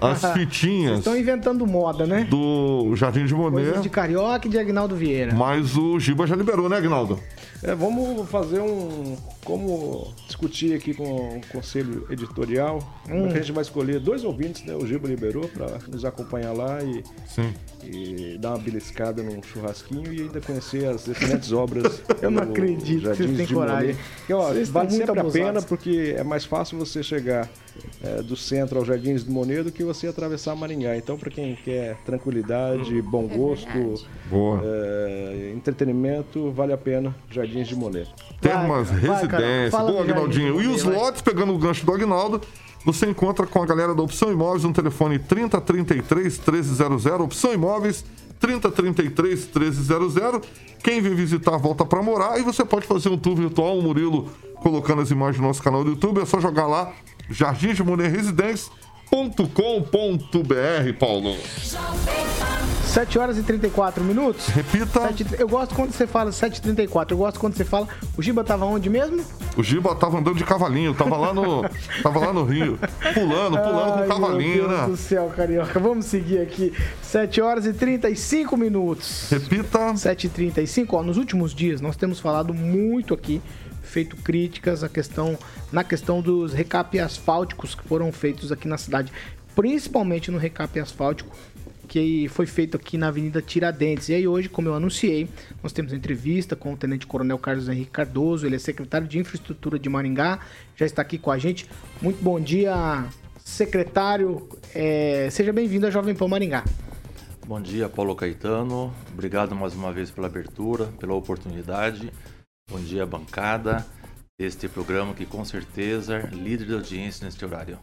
as *laughs* fitinhas Estão inventando moda, né? do Jardim de Monet. Coisas de Carioca e de Agnaldo Vieira. Mas o Giba já liberou, né, Agnaldo? É, vamos fazer um. Como discutir aqui com o conselho editorial. Hum. A gente vai escolher dois ouvintes, né? O Giba liberou para nos acompanhar lá e, Sim. e dar uma beliscada num churrasquinho e ainda conhecer as excelentes obras. *laughs* Eu não acredito que Jardins vocês têm de coragem. Que, ó, Vocês vale sempre a pena abusados. porque é mais fácil você chegar é, do centro ao Jardins de Monet do que você atravessar Maringá. Então, para quem quer tranquilidade, bom gosto, Boa. é, entretenimento, vale a pena Jardins de Monet. Termas vai, Residência. Fala Boa, Agnaldinho. E os lotes, pegando o gancho do Agnaldo, você encontra com a galera da Opção Imóveis no telefone 3033 1300. Opção Imóveis 3033 1300. Quem vem visitar, volta para morar. E você pode fazer um tour virtual. O Murilo colocando as imagens no nosso canal do YouTube. É só jogar lá, Jardim de Monet Residência.com.br, Paulo. 7 horas e 34 minutos. Repita. Sete- Eu gosto quando você fala 7h34. Eu gosto quando você fala. O Giba tava onde mesmo? O Giba tava andando de cavalinho, tava lá no, *laughs* tava lá no Rio, pulando, pulando com Ai, o cavalinho, meu Deus né? do céu, carioca. Vamos seguir aqui. 7 horas e 35 minutos. Repita. 7h35. Ó, nos últimos dias nós temos falado muito aqui, feito críticas à questão, na questão dos recap asfálticos que foram feitos aqui na cidade, principalmente no recap asfáltico que foi feito aqui na Avenida Tiradentes. E aí hoje, como eu anunciei, nós temos entrevista com o Tenente Coronel Carlos Henrique Cardoso, ele é secretário de Infraestrutura de Maringá, já está aqui com a gente. Muito bom dia, secretário. É, seja bem-vindo à Jovem Pan Maringá. Bom dia, Paulo Caetano. Obrigado mais uma vez pela abertura, pela oportunidade. Bom dia, bancada deste programa que com certeza é líder de audiência neste horário.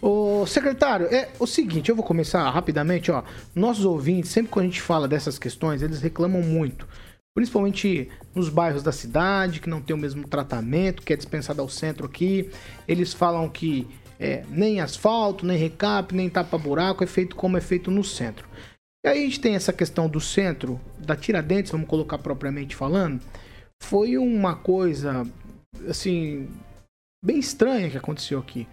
Ô, secretário, é o seguinte, eu vou começar rapidamente, ó. Nossos ouvintes, sempre que a gente fala dessas questões, eles reclamam muito. Principalmente nos bairros da cidade, que não tem o mesmo tratamento, que é dispensado ao centro aqui. Eles falam que é, nem asfalto, nem recap, nem tapa-buraco é feito como é feito no centro. E aí a gente tem essa questão do centro, da Tiradentes, vamos colocar propriamente falando. Foi uma coisa, assim, bem estranha que aconteceu aqui.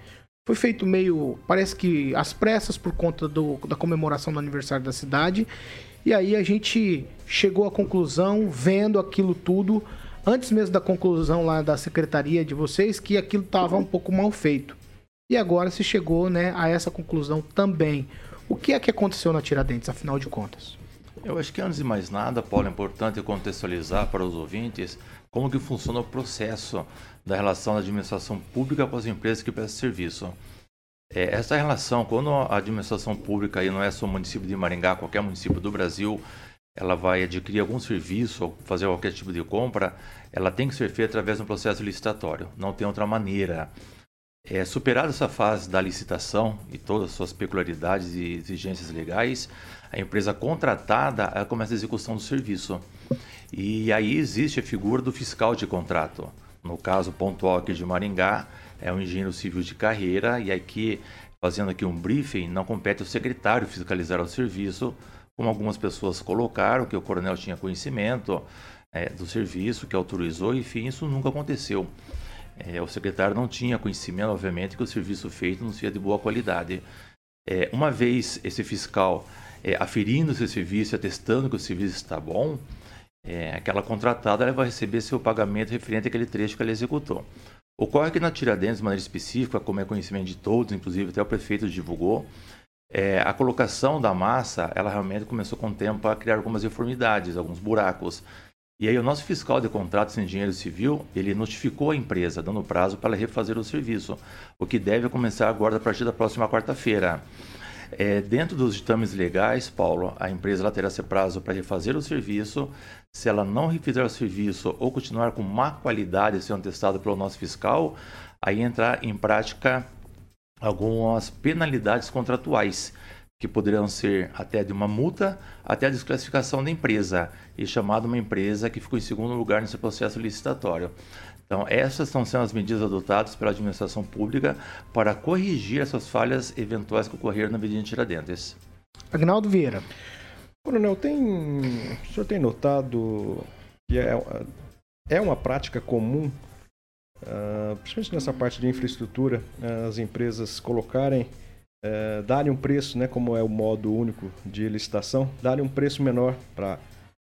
Foi feito meio. Parece que às pressas por conta do- da comemoração do aniversário da cidade. E aí a gente chegou à conclusão, vendo aquilo tudo, antes mesmo da conclusão lá da secretaria de vocês, que aquilo estava um pouco mal feito. E agora se chegou né, a essa conclusão também. O que é que aconteceu na Tiradentes, afinal de contas? Eu acho que antes de mais nada, Paulo, é importante contextualizar para os ouvintes como que funciona o processo da relação da administração pública com as empresas que prestam serviço. É, essa relação, quando a administração pública, aí não é só o município de Maringá, qualquer município do Brasil, ela vai adquirir algum serviço ou fazer qualquer tipo de compra, ela tem que ser feita através de um processo licitatório. Não tem outra maneira. É, superada essa fase da licitação e todas as suas peculiaridades e exigências legais, a empresa contratada começa a execução do serviço. E aí existe a figura do fiscal de contrato. No caso pontual aqui de Maringá, é um engenheiro civil de carreira e aqui, fazendo aqui um briefing, não compete ao secretário fiscalizar o serviço, como algumas pessoas colocaram, que o coronel tinha conhecimento é, do serviço, que autorizou, enfim, isso nunca aconteceu. É, o secretário não tinha conhecimento, obviamente, que o serviço feito não seria de boa qualidade. É, uma vez esse fiscal é, aferindo esse serviço, atestando que o serviço está bom, é, aquela contratada ela vai receber seu pagamento referente àquele trecho que ela executou. Ocorre que na Tiradentes, de maneira específica, como é conhecimento de todos, inclusive até o prefeito divulgou, é, a colocação da massa, ela realmente começou com o tempo a criar algumas deformidades, alguns buracos. E aí o nosso fiscal de contratos em engenheiro civil, ele notificou a empresa, dando prazo para refazer o serviço, o que deve começar agora a partir da próxima quarta-feira. É, dentro dos ditames legais, Paulo, a empresa terá esse prazo para refazer o serviço. Se ela não refizer o serviço ou continuar com má qualidade sendo testado pelo nosso fiscal, aí entrar em prática algumas penalidades contratuais que poderão ser até de uma multa até a desclassificação da empresa e chamada uma empresa que ficou em segundo lugar nesse processo licitatório. Então, essas estão sendo as medidas adotadas pela administração pública para corrigir essas falhas eventuais que ocorreram na Avenida Tiradentes. Agnaldo Vieira. Coronel, tem, o senhor tem notado que é, é uma prática comum, uh, principalmente nessa parte de infraestrutura, uh, as empresas colocarem é, darem um preço, né, como é o modo único de licitação, darem um preço menor para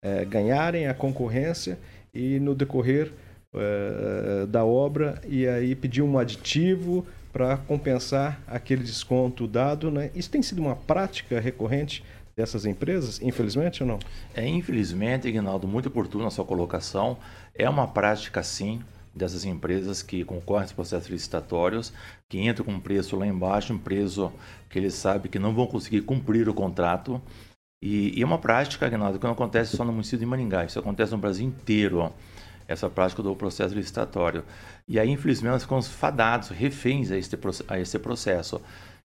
é, ganharem a concorrência e no decorrer é, da obra e aí pedir um aditivo para compensar aquele desconto dado. Né? Isso tem sido uma prática recorrente dessas empresas, infelizmente ou não? É, infelizmente, Ignaldo, muito oportuno a sua colocação. É uma prática, sim dessas empresas que concorrem aos processos licitatórios, que entram com um preço lá embaixo, um preço que eles sabem que não vão conseguir cumprir o contrato. E, e é uma prática, Aguinaldo, que não acontece só no município de Maringá, isso acontece no Brasil inteiro, essa prática do processo licitatório. E aí, infelizmente, nós ficamos fadados, reféns a esse, a processo.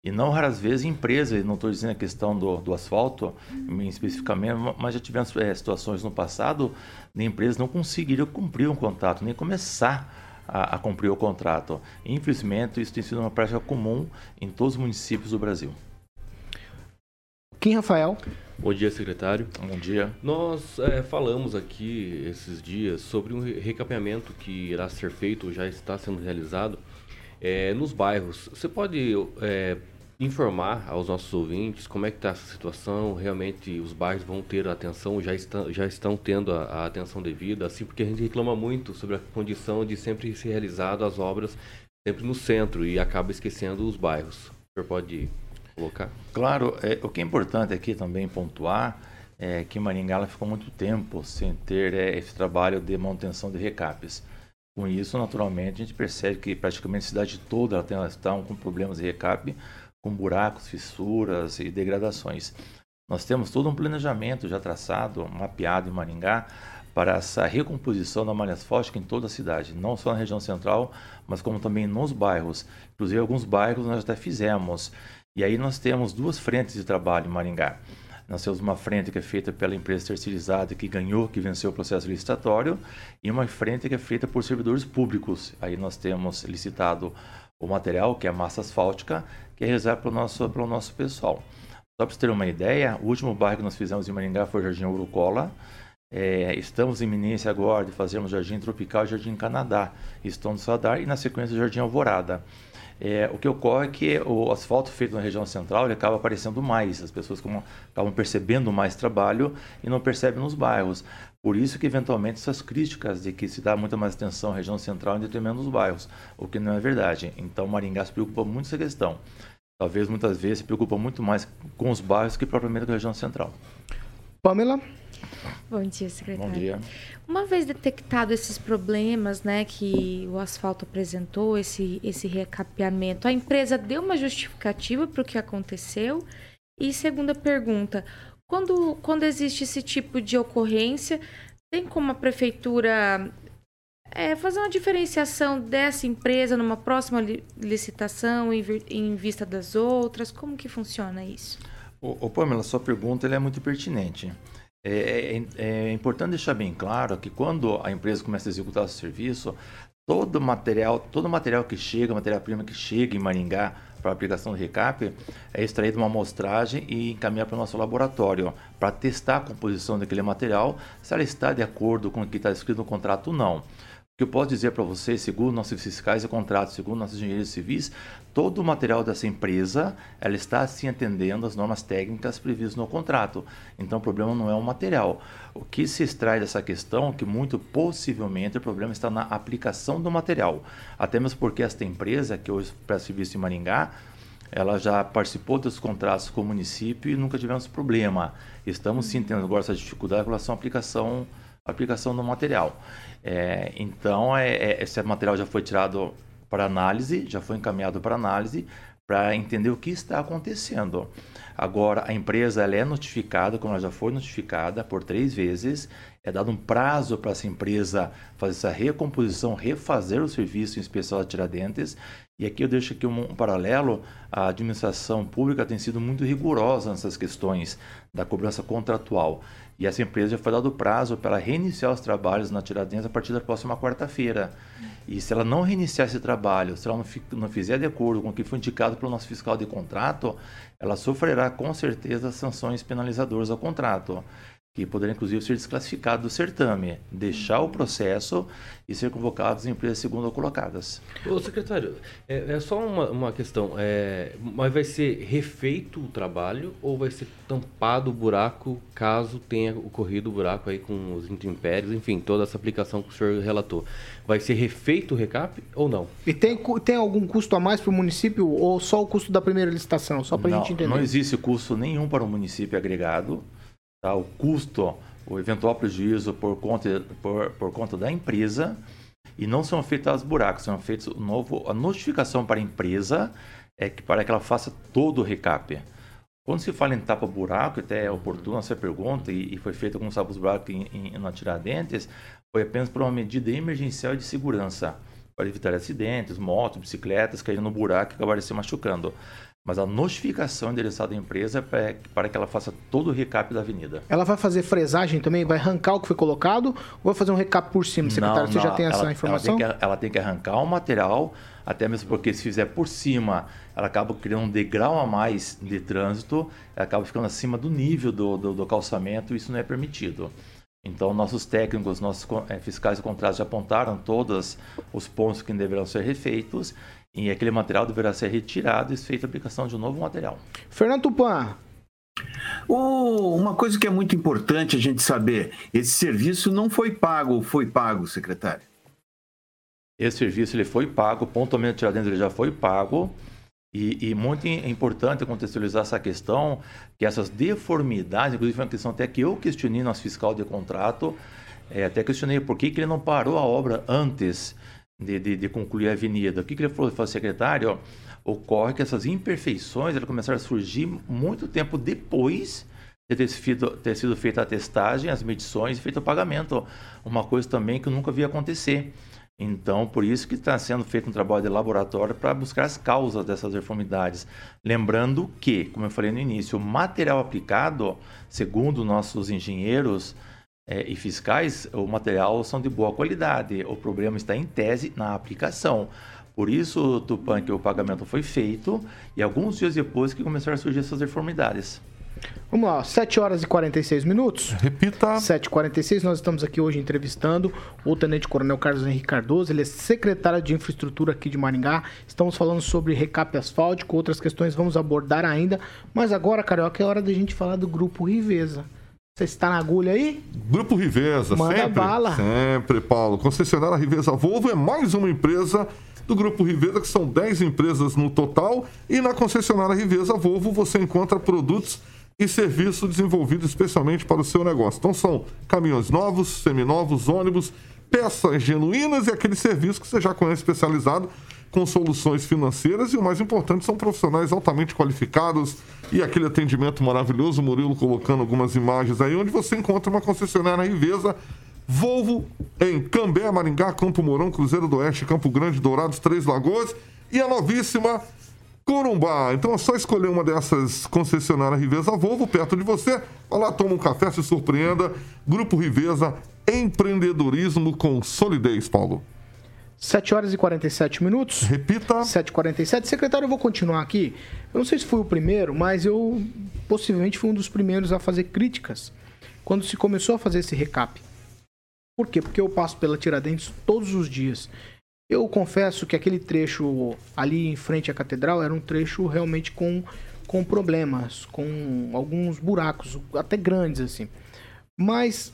E não raras vezes empresas, não estou dizendo a questão do, do asfalto especificamente, mas já tivemos é, situações no passado de empresas não conseguiram cumprir um contrato, nem começar a, a, cumprir o contrato. Infelizmente, isso tem sido uma prática comum em todos os municípios do Brasil. Kim Rafael. Bom dia, secretário. Bom dia. Nós é, falamos aqui esses dias sobre um recapeamento que irá ser feito, já está sendo realizado, é, nos bairros. Você pode é, informar aos nossos ouvintes como é que está essa situação, realmente os bairros vão ter atenção, já estão, já estão tendo a, a, atenção devida, assim, porque a gente reclama muito sobre a condição de sempre ser realizado as obras sempre no centro e acaba esquecendo os bairros. O senhor pode colocar? Claro, é, o que é importante aqui também pontuar é que Maringá ficou muito tempo sem ter é, esse trabalho de manutenção de recapes. Com isso, naturalmente, a gente percebe que praticamente a cidade toda ela tem, ela está com problemas de recape, com buracos, fissuras e degradações. Nós temos todo um planejamento já traçado, mapeado em Maringá, para essa recomposição da malha asfáltica em toda a cidade, não só na região central, mas como também nos bairros. Inclusive, alguns bairros nós até fizemos. E aí nós temos duas frentes de trabalho em Maringá. Nós temos uma frente que é feita pela empresa terceirizada que ganhou, que venceu o processo licitatório, e uma frente que é feita por servidores públicos. Aí nós temos licitado o material, que é a massa asfáltica, que é reservado para o nosso, nosso pessoal. Só para você ter uma ideia, o último bairro que nós fizemos em Maringá foi o Jardim Urucola. É, estamos em iminência agora de fazermos Jardim Tropical e Jardim Canadá. Estão no radar e na sequência o Jardim Alvorada. É, o que ocorre é que o asfalto feito na região central acaba aparecendo mais, as pessoas acabam percebendo mais trabalho e não percebem nos bairros. Por isso que, eventualmente, essas críticas de que se dá muita mais atenção à região central em detrimento dos bairros, o que não é verdade. Então, Maringá se preocupa muito com essa questão. Talvez, muitas vezes, se preocupa muito mais com os bairros que propriamente com a região central. Pamela? Bom dia, secretário. Bom dia. Uma vez detectado esses problemas, né, que o asfalto apresentou, esse, esse recapeamento, a empresa deu uma justificativa para o que aconteceu? E segunda pergunta, quando, quando existe esse tipo de ocorrência, tem como a prefeitura é, fazer uma diferenciação dessa empresa numa próxima licitação em, em vista das outras? Como que funciona isso? Ô, ô Pamela, sua pergunta é muito pertinente. É, é, é, importante deixar bem claro que quando a empresa começa a executar o serviço, todo material, todo material que chega, matéria-prima que chega em Maringá para aplicação do recap é extraído uma amostragem e encaminhar para o nosso laboratório para testar a composição daquele material, se ela está de acordo com o que está escrito no contrato ou não. O que eu posso dizer para vocês, segundo nossos fiscais e contratos, segundo nossos engenheiros civis, todo o material dessa empresa, ela está assim atendendo as normas técnicas previstas no contrato. Então o problema não é o material. O que se extrai dessa questão é que muito possivelmente o problema está na aplicação do material. Até mesmo porque esta empresa, que hoje presta serviço em Maringá, ela já participou dos contratos com o município e nunca tivemos problema. Estamos sim tendo agora essa dificuldade em relação à aplicação, aplicação do material. É, então, é, é, esse material já foi tirado para análise, já foi encaminhado para análise, para entender o que está acontecendo. Agora, a empresa ela é notificada, como ela já foi notificada por três vezes, é dado um prazo para essa empresa fazer essa recomposição, refazer o serviço em especial a Tiradentes. E aqui eu deixo aqui um, um paralelo, a administração pública tem sido muito rigorosa nessas questões da cobrança contratual. E essa empresa já foi dado prazo para reiniciar os trabalhos na Tiradentes a partir da próxima quarta-feira. E se ela não reiniciar esse trabalho, se ela não, não fizer de acordo com o que foi indicado pelo nosso fiscal de contrato, ela sofrerá com certeza sanções penalizadoras ao contrato que poderia inclusive ser desclassificado do certame, deixar o processo e ser convocados em empresas segundo colocadas. Ô, secretário, é, é só uma, uma questão, é, mas vai ser refeito o trabalho ou vai ser tampado o buraco caso tenha ocorrido o buraco aí com os intempéries, enfim, toda essa aplicação que o senhor relatou. Vai ser refeito o recap ou não? E tem, tem algum custo a mais para o município ou só o custo da primeira licitação? Só para a gente entender. Não existe custo nenhum para o município agregado tá? o custo, o eventual prejuízo por conta, por, por conta da empresa e não são feitos os buracos, são feitos novo, a notificação para a empresa é que, para que ela faça todo o recap. Quando se fala em tapa-buraco, até é oportuna essa pergunta, e, e foi feita com em, na Tiradentes, foi apenas por uma medida emergencial de segurança, para evitar acidentes, motos, bicicletas caindo no buraco e acabarem se machucando mas a notificação endereçada à empresa é para que ela faça todo o recap da avenida. Ela vai fazer fresagem também? Vai arrancar o que foi colocado ou vai fazer um recap por cima, secretário? Não, Você não, já tem essa ela, informação? Ela tem, que, ela tem, que, arrancar o material, até mesmo porque se fizer por cima, ela acaba criando um degrau a mais de trânsito, ela acaba ficando acima do nível do, do, do calçamento e isso não é permitido. Então, nossos técnicos, nossos é, fiscais de contratos já apontaram todos os pontos que deverão ser refeitos e aquele material deverá ser retirado e feita a aplicação de um novo material. Fernando Tupan. Oh, uma coisa que é muito importante a gente saber: esse serviço não foi pago ou foi pago, secretário? Esse serviço ele foi pago, pontualmente Tiradentes ele já foi pago. E, e, muito importante contextualizar essa questão, que essas deformidades, inclusive foi uma questão até que eu questionei nosso fiscal de contrato, é, até questionei por que, que ele não parou a obra antes de, de, de concluir a avenida. O que, que ele falou? Ele falou, secretário, ocorre que essas imperfeições elas começaram a surgir muito tempo depois de ter sido, ter sido feita a testagem, as medições e feito o pagamento. Uma coisa também que eu nunca vi acontecer. Então, por isso que está sendo feito um trabalho de laboratório para buscar as causas dessas deformidades. Lembrando que, como eu falei no início, o material aplicado, segundo nossos engenheiros, é, e fiscais, o material são de boa qualidade. O problema está em tese na aplicação. Por isso, Tupan, que o pagamento foi feito e alguns dias depois que começaram a surgir essas deformidades. Vamos lá, 7 horas e 46 minutos. Repita. 7 e 46 nós estamos aqui hoje entrevistando o Tenente Coronel Carlos Henrique Cardoso, ele é secretário de Infraestrutura aqui de Maringá. Estamos falando sobre recap asfáltico, outras questões vamos abordar ainda. Mas agora, Carioca, é hora da gente falar do Grupo Riveza. Você está na agulha aí? Grupo Riveza, Manda sempre. bala. Sempre, Paulo. Concessionária Riveza Volvo é mais uma empresa do Grupo Riveza, que são 10 empresas no total. E na concessionária Riveza Volvo você encontra produtos e serviços desenvolvidos especialmente para o seu negócio. Então são caminhões novos, seminovos, ônibus, peças genuínas e aquele serviço que você já conhece especializado com soluções financeiras e o mais importante são profissionais altamente qualificados e aquele atendimento maravilhoso, Murilo colocando algumas imagens aí, onde você encontra uma concessionária Riveza Volvo em Cambé, Maringá, Campo Mourão, Cruzeiro do Oeste, Campo Grande, Dourados, Três Lagoas e a novíssima Corumbá. Então é só escolher uma dessas concessionárias Riveza Volvo perto de você. Vai lá, toma um café, se surpreenda. Grupo Riveza, empreendedorismo com solidez, Paulo. 7 horas e 47 minutos. Repita. 7h47. Secretário, eu vou continuar aqui. Eu não sei se fui o primeiro, mas eu possivelmente fui um dos primeiros a fazer críticas quando se começou a fazer esse recap. Por quê? Porque eu passo pela Tiradentes todos os dias. Eu confesso que aquele trecho ali em frente à catedral era um trecho realmente com, com problemas, com alguns buracos, até grandes assim. Mas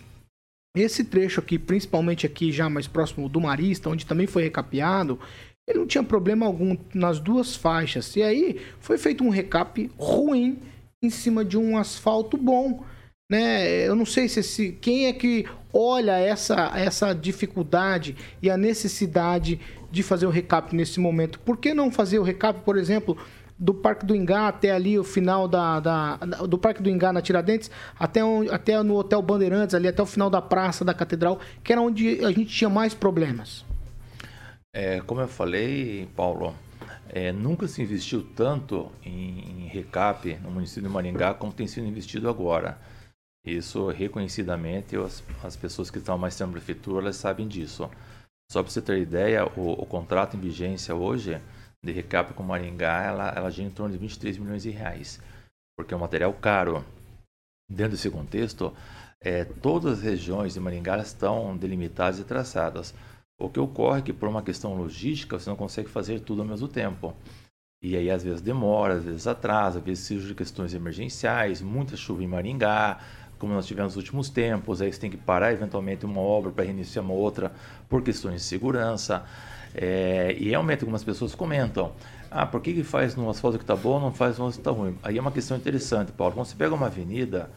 esse trecho aqui, principalmente aqui já mais próximo do Marista, onde também foi recapeado, ele não tinha problema algum nas duas faixas. E aí foi feito um recap ruim em cima de um asfalto bom. Né? Eu não sei se esse, quem é que olha essa, essa dificuldade e a necessidade de fazer o recap nesse momento. Por que não fazer o recap, por exemplo, do Parque do Ingá até ali o final da, da do Parque do Ingá na Tiradentes, até, um, até no Hotel Bandeirantes, ali até o final da Praça da Catedral, que era onde a gente tinha mais problemas. É, como eu falei, Paulo, é, nunca se investiu tanto em, em recap no município de Maringá como tem sido investido agora. Isso reconhecidamente as, as pessoas que estão mais tempo na prefeitura elas sabem disso. Só para você ter ideia, o, o, contrato em vigência hoje de recap com Maringá, ela, ela gira em torno de 23 milhões de reais, porque é um material caro. Dentro desse contexto, é, todas as regiões de Maringá estão delimitadas e traçadas. O que ocorre é que por uma questão logística você não consegue fazer tudo ao mesmo tempo. E aí às vezes demora, às vezes atrasa, às vezes surgem questões emergenciais, muita chuva em Maringá, como nós tivemos nos últimos tempos, aí você tem que parar eventualmente uma obra para reiniciar uma outra por questões de segurança. É, e realmente algumas pessoas comentam, ah, por que, que faz no asfalto que está bom, não faz no asfalto que está ruim? Aí é uma questão interessante, Paulo. Quando você pega uma avenida,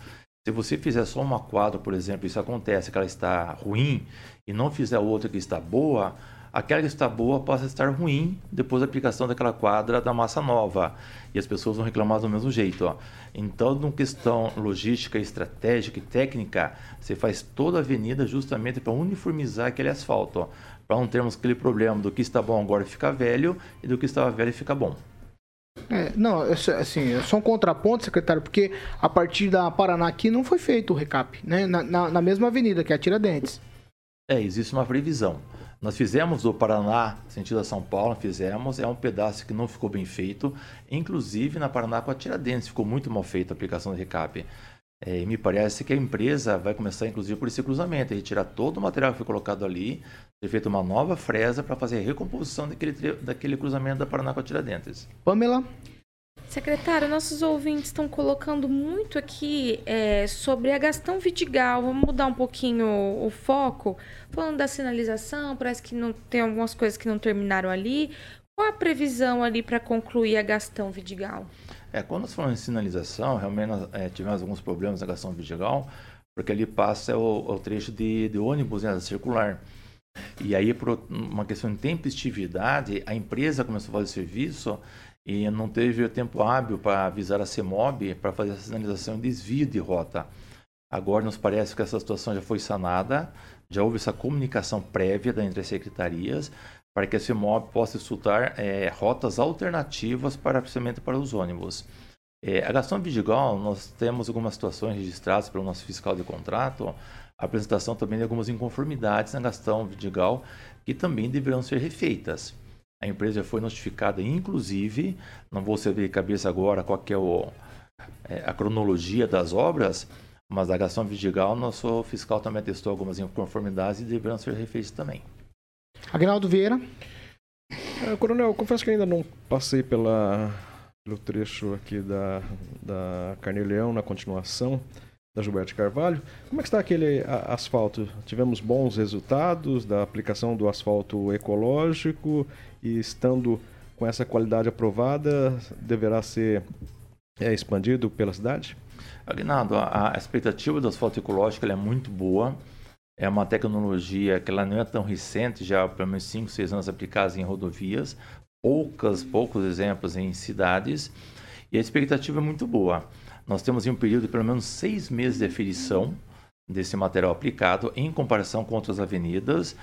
se você fizer só uma quadra, por exemplo, isso acontece, que ela está ruim, e não fizer outra que está boa, aquela que está boa passa a estar ruim depois da aplicação daquela quadra da massa nova. E as pessoas vão reclamar do mesmo jeito. Ó. Então, numa questão logística, estratégica e técnica, você faz toda a avenida justamente para uniformizar aquele asfalto. Para não termos aquele problema do que está bom agora fica velho e do que estava velho fica bom. É, não, assim, é só um contraponto, secretário, porque a partir da Paraná aqui não foi feito o recap, né? Na, na, na mesma avenida, que é a Tiradentes. É, existe uma previsão. Nós fizemos do Paraná, sentido a São Paulo, fizemos, é um pedaço que não ficou bem feito, inclusive na Paraná com a Tiradentes, ficou muito mal feita a aplicação do recap. É, e me parece que a empresa vai começar, inclusive, por esse cruzamento, retirar todo o material que foi colocado ali, ter feito uma nova fresa para fazer a recomposição daquele, daquele cruzamento da Paraná com a Tiradentes. Pamela? Secretário, nossos ouvintes estão colocando muito aqui é, sobre a Gastão Vidigal. Vamos mudar um pouquinho o, o, foco. Falando da sinalização, parece que não tem algumas coisas que não terminaram ali. Qual a previsão ali para concluir a Gastão Vidigal? É, quando nós falamos em sinalização, realmente nós é, tivemos alguns problemas na Gastão Vidigal, porque ali passa o, o trecho de, de ônibus né, circular. E aí, por uma questão de tempestividade, a empresa começou a fazer serviço e não teve o tempo hábil para avisar a CEMOB para fazer a sinalização e desvio de rota. Agora nos parece que essa situação já foi sanada, já houve essa comunicação prévia entre as secretarias para que a CEMOB possa estudar é, rotas alternativas para precisamente para os ônibus. É, a Gastão Vidigal, nós temos algumas situações registradas pelo nosso fiscal de contrato, a apresentação também de algumas inconformidades na Gastão Vidigal que também deverão ser refeitas. A empresa foi notificada, inclusive, não vou saber de cabeça agora qual é, o, é, a cronologia das obras, mas a Gastão Vidigal, nosso fiscal também atestou algumas inconformidades e deverão ser refeitas também. Agnaldo Vieira. É, coronel, confesso que ainda não passei pela, pelo trecho aqui da, da Carneleão na continuação da Gilberto Carvalho. Como é que está aquele asfalto? Tivemos bons resultados da aplicação do asfalto ecológico e estando com essa qualidade aprovada, deverá ser é, expandido pela cidade? Aguinaldo, a, a expectativa do asfalto ecológico é muito boa. É uma tecnologia que ela não é tão recente, já há pelo menos 5, 6 anos aplicadas em rodovias, poucas, poucos exemplos em cidades, e a expectativa é muito boa. Nós temos em um período de pelo menos seis meses de aferição desse material aplicado em comparação com outras avenidas,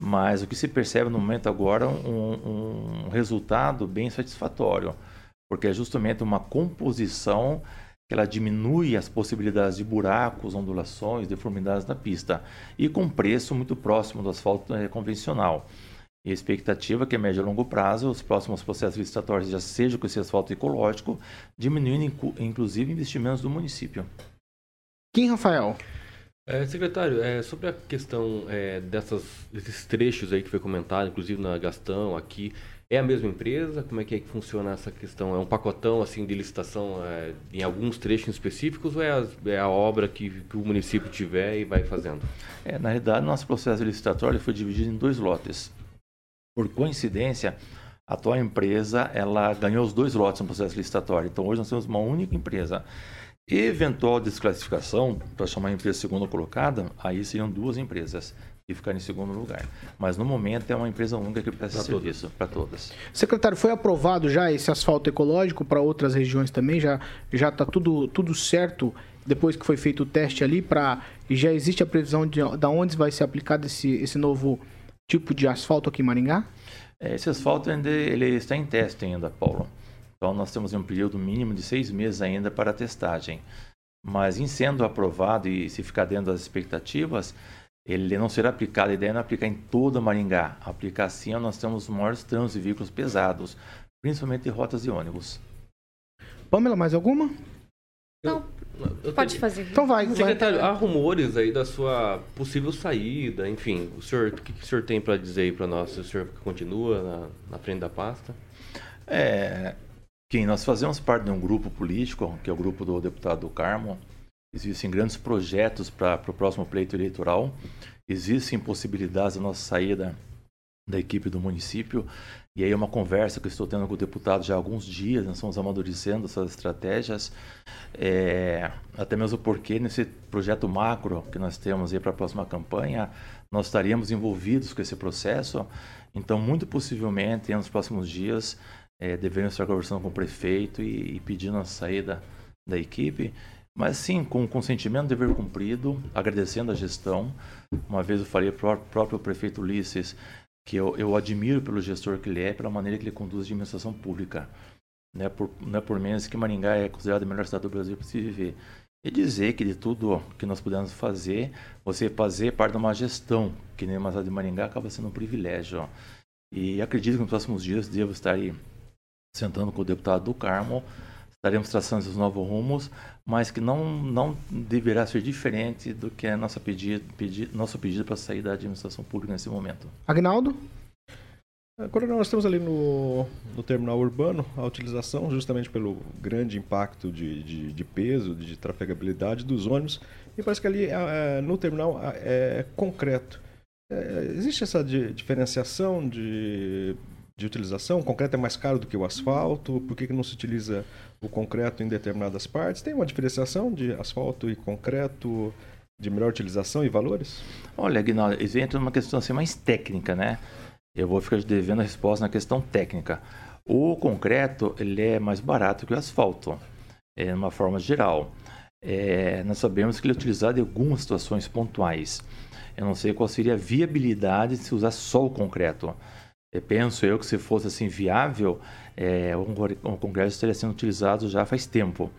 mas o que se percebe no momento agora é um, um resultado bem satisfatório, porque é justamente uma composição que ela diminui as possibilidades de buracos, ondulações, deformidades na pista e com preço muito próximo do asfalto eh, convencional. E a expectativa é que a médio e longo prazo os próximos processos licitatórios já sejam com esse asfalto ecológico, diminuindo inclusive investimentos do município. Quem, Rafael? É, secretário, é, sobre a questão é, dessas, desses trechos aí que foi comentado, inclusive na Gastão, aqui, é a mesma empresa? Como é que, é que funciona essa questão? É um pacotão assim de licitação é, em alguns trechos específicos ou é a, é a obra que, que, o município tiver e vai fazendo? É, na realidade, nosso processo licitatório foi dividido em dois lotes. Por coincidência, a atual empresa ela ganhou os dois lotes no processo licitatório. Então, hoje nós temos uma única empresa. Eventual desclassificação, para chamar a empresa segunda colocada, aí seriam duas empresas. E ficar em segundo lugar. Mas no momento é uma empresa única que presta pra serviço para todas. Secretário, foi aprovado já esse asfalto ecológico para outras regiões também? Já já está tudo, tudo certo depois que foi feito o teste ali para já existe a previsão de da onde vai ser aplicado esse, esse novo tipo de asfalto aqui em Maringá? É, esse asfalto ainda ele está em teste ainda, Paulo. Então nós temos um período mínimo de seis meses ainda para testagem. Mas em sendo aprovado e se ficar dentro das expectativas, ele não será aplicado, a ideia não é aplicar em toda Maringá. Aplicar sim, nós temos os maiores trânsitos de veículos pesados, principalmente em rotas de ônibus. Pamela, mais alguma? Não, eu pode fazer. Então vai. Secretário, vai. há rumores aí da sua possível saída, enfim, o senhor, o que, o senhor tem para dizer aí para nós? O senhor continua na, na frente da pasta? É, quem nós fazemos parte de um grupo político, que é o grupo do deputado Carmo, Existem grandes projetos para o próximo pleito eleitoral. Existem possibilidades da nossa saída da equipe do município. E aí é uma conversa que eu estou tendo com o deputado já há alguns dias, nós estamos amadurecendo essas estratégias, é, até mesmo porque nesse projeto macro que nós temos aí para a próxima campanha, nós estaríamos envolvidos com esse processo, então muito possivelmente nos próximos dias é, devemos estar conversando com o prefeito e, e pedindo a saída da equipe mas sim, com o consentimento dever cumprido, agradecendo a gestão. Uma vez eu falei para o próprio prefeito Ulisses que eu, eu admiro pelo gestor que ele é, pela maneira que ele conduz a administração pública. Não é por, não é por menos que Maringá é considerada a melhor cidade do Brasil para se viver. E dizer que de tudo que nós pudemos fazer, você fazer parte de uma gestão, que nem uma cidade de Maringá, acaba sendo um privilégio. E acredito que nos próximos dias devo estar aí sentando com o deputado do Carmo, estaremos traçando esses novos rumos, mas que não, não deverá ser diferente do que é nossa pedido, pedido, nosso pedido para sair da administração pública nesse momento. Agnaldo? Agora nós temos ali no, no terminal urbano a utilização, justamente pelo grande impacto de, de, de peso, de trafegabilidade dos ônibus, e parece que ali é, no terminal é concreto. É, existe essa de, diferenciação de de utilização? O concreto é mais caro do que o asfalto? Por que, que não se utiliza o concreto em determinadas partes? Tem uma diferenciação de asfalto e concreto, de melhor utilização e valores? Olha, Aguinaldo, isso entra numa questão assim mais técnica, né? Eu vou ficar devendo a resposta na questão técnica. O concreto ele é mais barato que o asfalto, é, uma forma geral. É, nós sabemos que ele é utilizado em algumas situações pontuais. Eu não sei qual seria a viabilidade de se usar só o concreto. Eu penso eu que se fosse assim viável, é, o Congresso estaria sendo utilizado já faz tempo.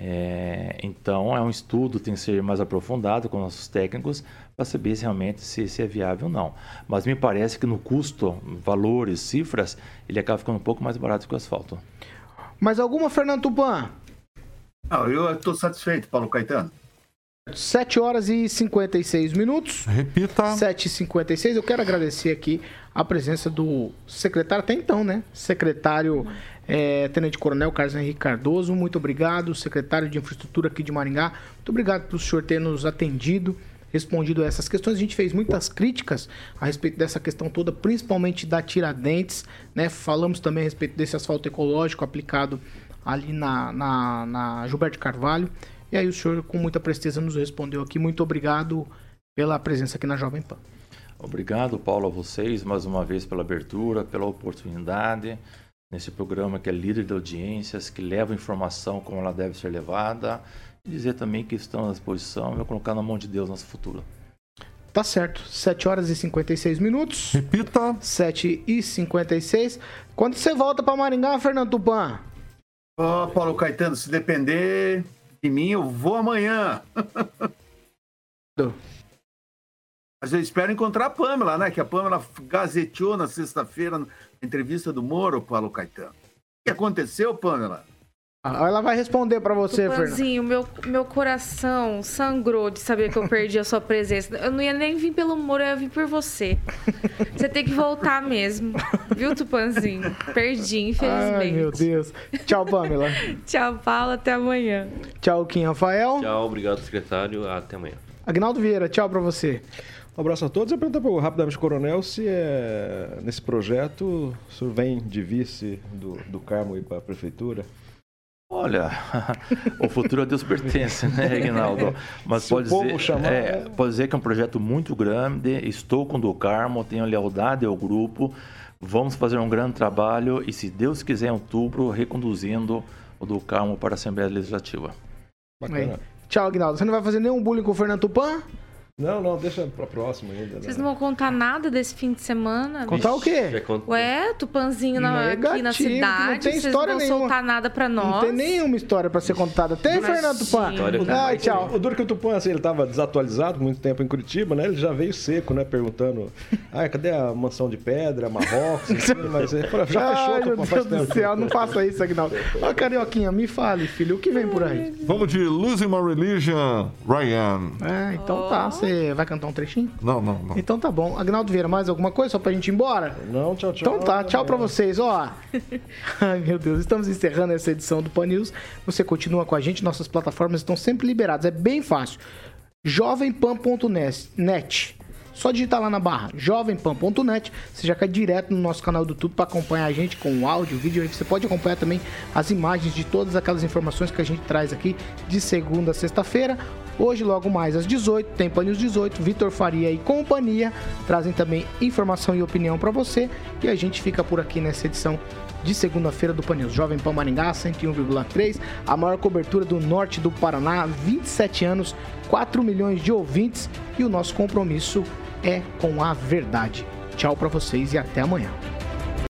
É, então é um estudo tem que ser mais aprofundado com nossos técnicos para saber se realmente se, se, é viável ou não. Mas me parece que no custo, valores, cifras, ele acaba ficando um pouco mais barato que o asfalto. Mais alguma, Fernando Tupan? Não, eu estou satisfeito, Paulo Caetano. 7 horas e 56 minutos. Repita. 7 e 56 Eu quero agradecer aqui a presença do secretário, até então, né? Secretário é, Tenente Coronel Carlos Henrique Cardoso. Muito obrigado. Secretário de Infraestrutura aqui de Maringá. Muito obrigado pelo senhor ter nos atendido, respondido a essas questões. A gente fez muitas críticas a respeito dessa questão toda, principalmente da Tiradentes, né? Falamos também a respeito desse asfalto ecológico aplicado ali na, na, na Gilberto Carvalho. E aí o senhor, com muita presteza, nos respondeu aqui. Muito obrigado pela presença aqui na Jovem Pan. Obrigado, Paulo, a vocês mais uma vez pela abertura, pela oportunidade nesse programa que é líder de audiências, que leva informação como ela deve ser levada e dizer também que estamos à disposição e colocar na mão de Deus nosso futuro. Tá certo. 7 horas e 56 minutos. Repita. 7 e 56. Quando você volta para Maringá, Fernando Tupan? Ó, oh, Paulo Caetano, se depender, de mim, eu vou amanhã. *laughs* Mas eu espero encontrar a Pamela, né? Que a Pamela gazeteou na sexta-feira, na entrevista do Moro, Paulo Caetano. O que aconteceu, Pamela? Ah, ela vai responder para você, Fernando. meu, meu coração sangrou de saber que eu perdi a sua presença. Eu não ia nem vir pelo muro, eu ia vir por você. Você tem que voltar mesmo. Viu, Tupanzinho? Perdi, infelizmente. Ai, meu Deus. Tchau, Pamela. *laughs* Tchau, Paulo. Até amanhã. Tchau, Kim Rafael. Tchau, obrigado, secretário. Até amanhã. Agnaldo Vieira, tchau para você. Um abraço a todos. Eu perguntar para o rapidamente Coronel se é, nesse projeto o senhor vem de vice do, do Carmo para a prefeitura. Olha, *laughs* o futuro a Deus pertence, né, Reginaldo? Mas Se pode dizer, chamar, é, né? pode dizer que é um projeto muito grande. Estou com o do Carmo, tenho lealdade ao grupo. Vamos fazer um grande trabalho e, se Deus quiser, em outubro, reconduzindo o do Carmo para a Assembleia Legislativa. Aí. Tchau, Agnaldo. Você não vai fazer nenhum bullying com o Fernando Tupan? Não, não, deixa pra próxima ainda. né? Vocês não vão contar nada desse fim de semana? Contar o quê? Ué, Tupanzinho na, aqui na Negativo, cidade. não tem vocês história não vão nenhuma. soltar nada pra nós. Não tem nenhuma história pra ser contada. Tem, Fernando Tupan? Ai, tchau. O duro que o Tupã, assim, ele tava desatualizado muito tempo em Curitiba, né? Ele já veio seco, né? Perguntando, *laughs* ah, cadê a mansão de pedra, Marrocos? *laughs* assim, Mas ele falou, já fechou, Ai, faz Deus do céu, não faça isso, Agnaldo. Ó, Carioquinha, me fale, filho, o que vem por aí? Vamos de Losing My Religion, Ryan. É, então tá. Você vai cantar um trechinho? Não, não, não. Então tá bom. Agnaldo Vieira, mais alguma coisa só pra gente ir embora? Não, tchau, tchau. Então tá, tchau pra vocês, ó. *laughs* Ai, meu Deus, estamos encerrando essa edição do Pan News. Você continua com a gente, nossas plataformas estão sempre liberadas, é bem fácil. jovempan.net. Só digitar lá na barra jovempan.net, você já cai direto no nosso canal do YouTube para acompanhar a gente com o áudio, o vídeo. Aí você pode acompanhar também as imagens de todas aquelas informações que a gente traz aqui de segunda a sexta-feira. Hoje, logo mais às 18, tem News 18, Vitor Faria e companhia trazem também informação e opinião para você. E a gente fica por aqui nessa edição de segunda-feira do Pan News. Jovem Pan Maringá, 101,3, a maior cobertura do norte do Paraná, 27 anos, 4 milhões de ouvintes e o nosso compromisso é com a verdade. Tchau para vocês e até amanhã.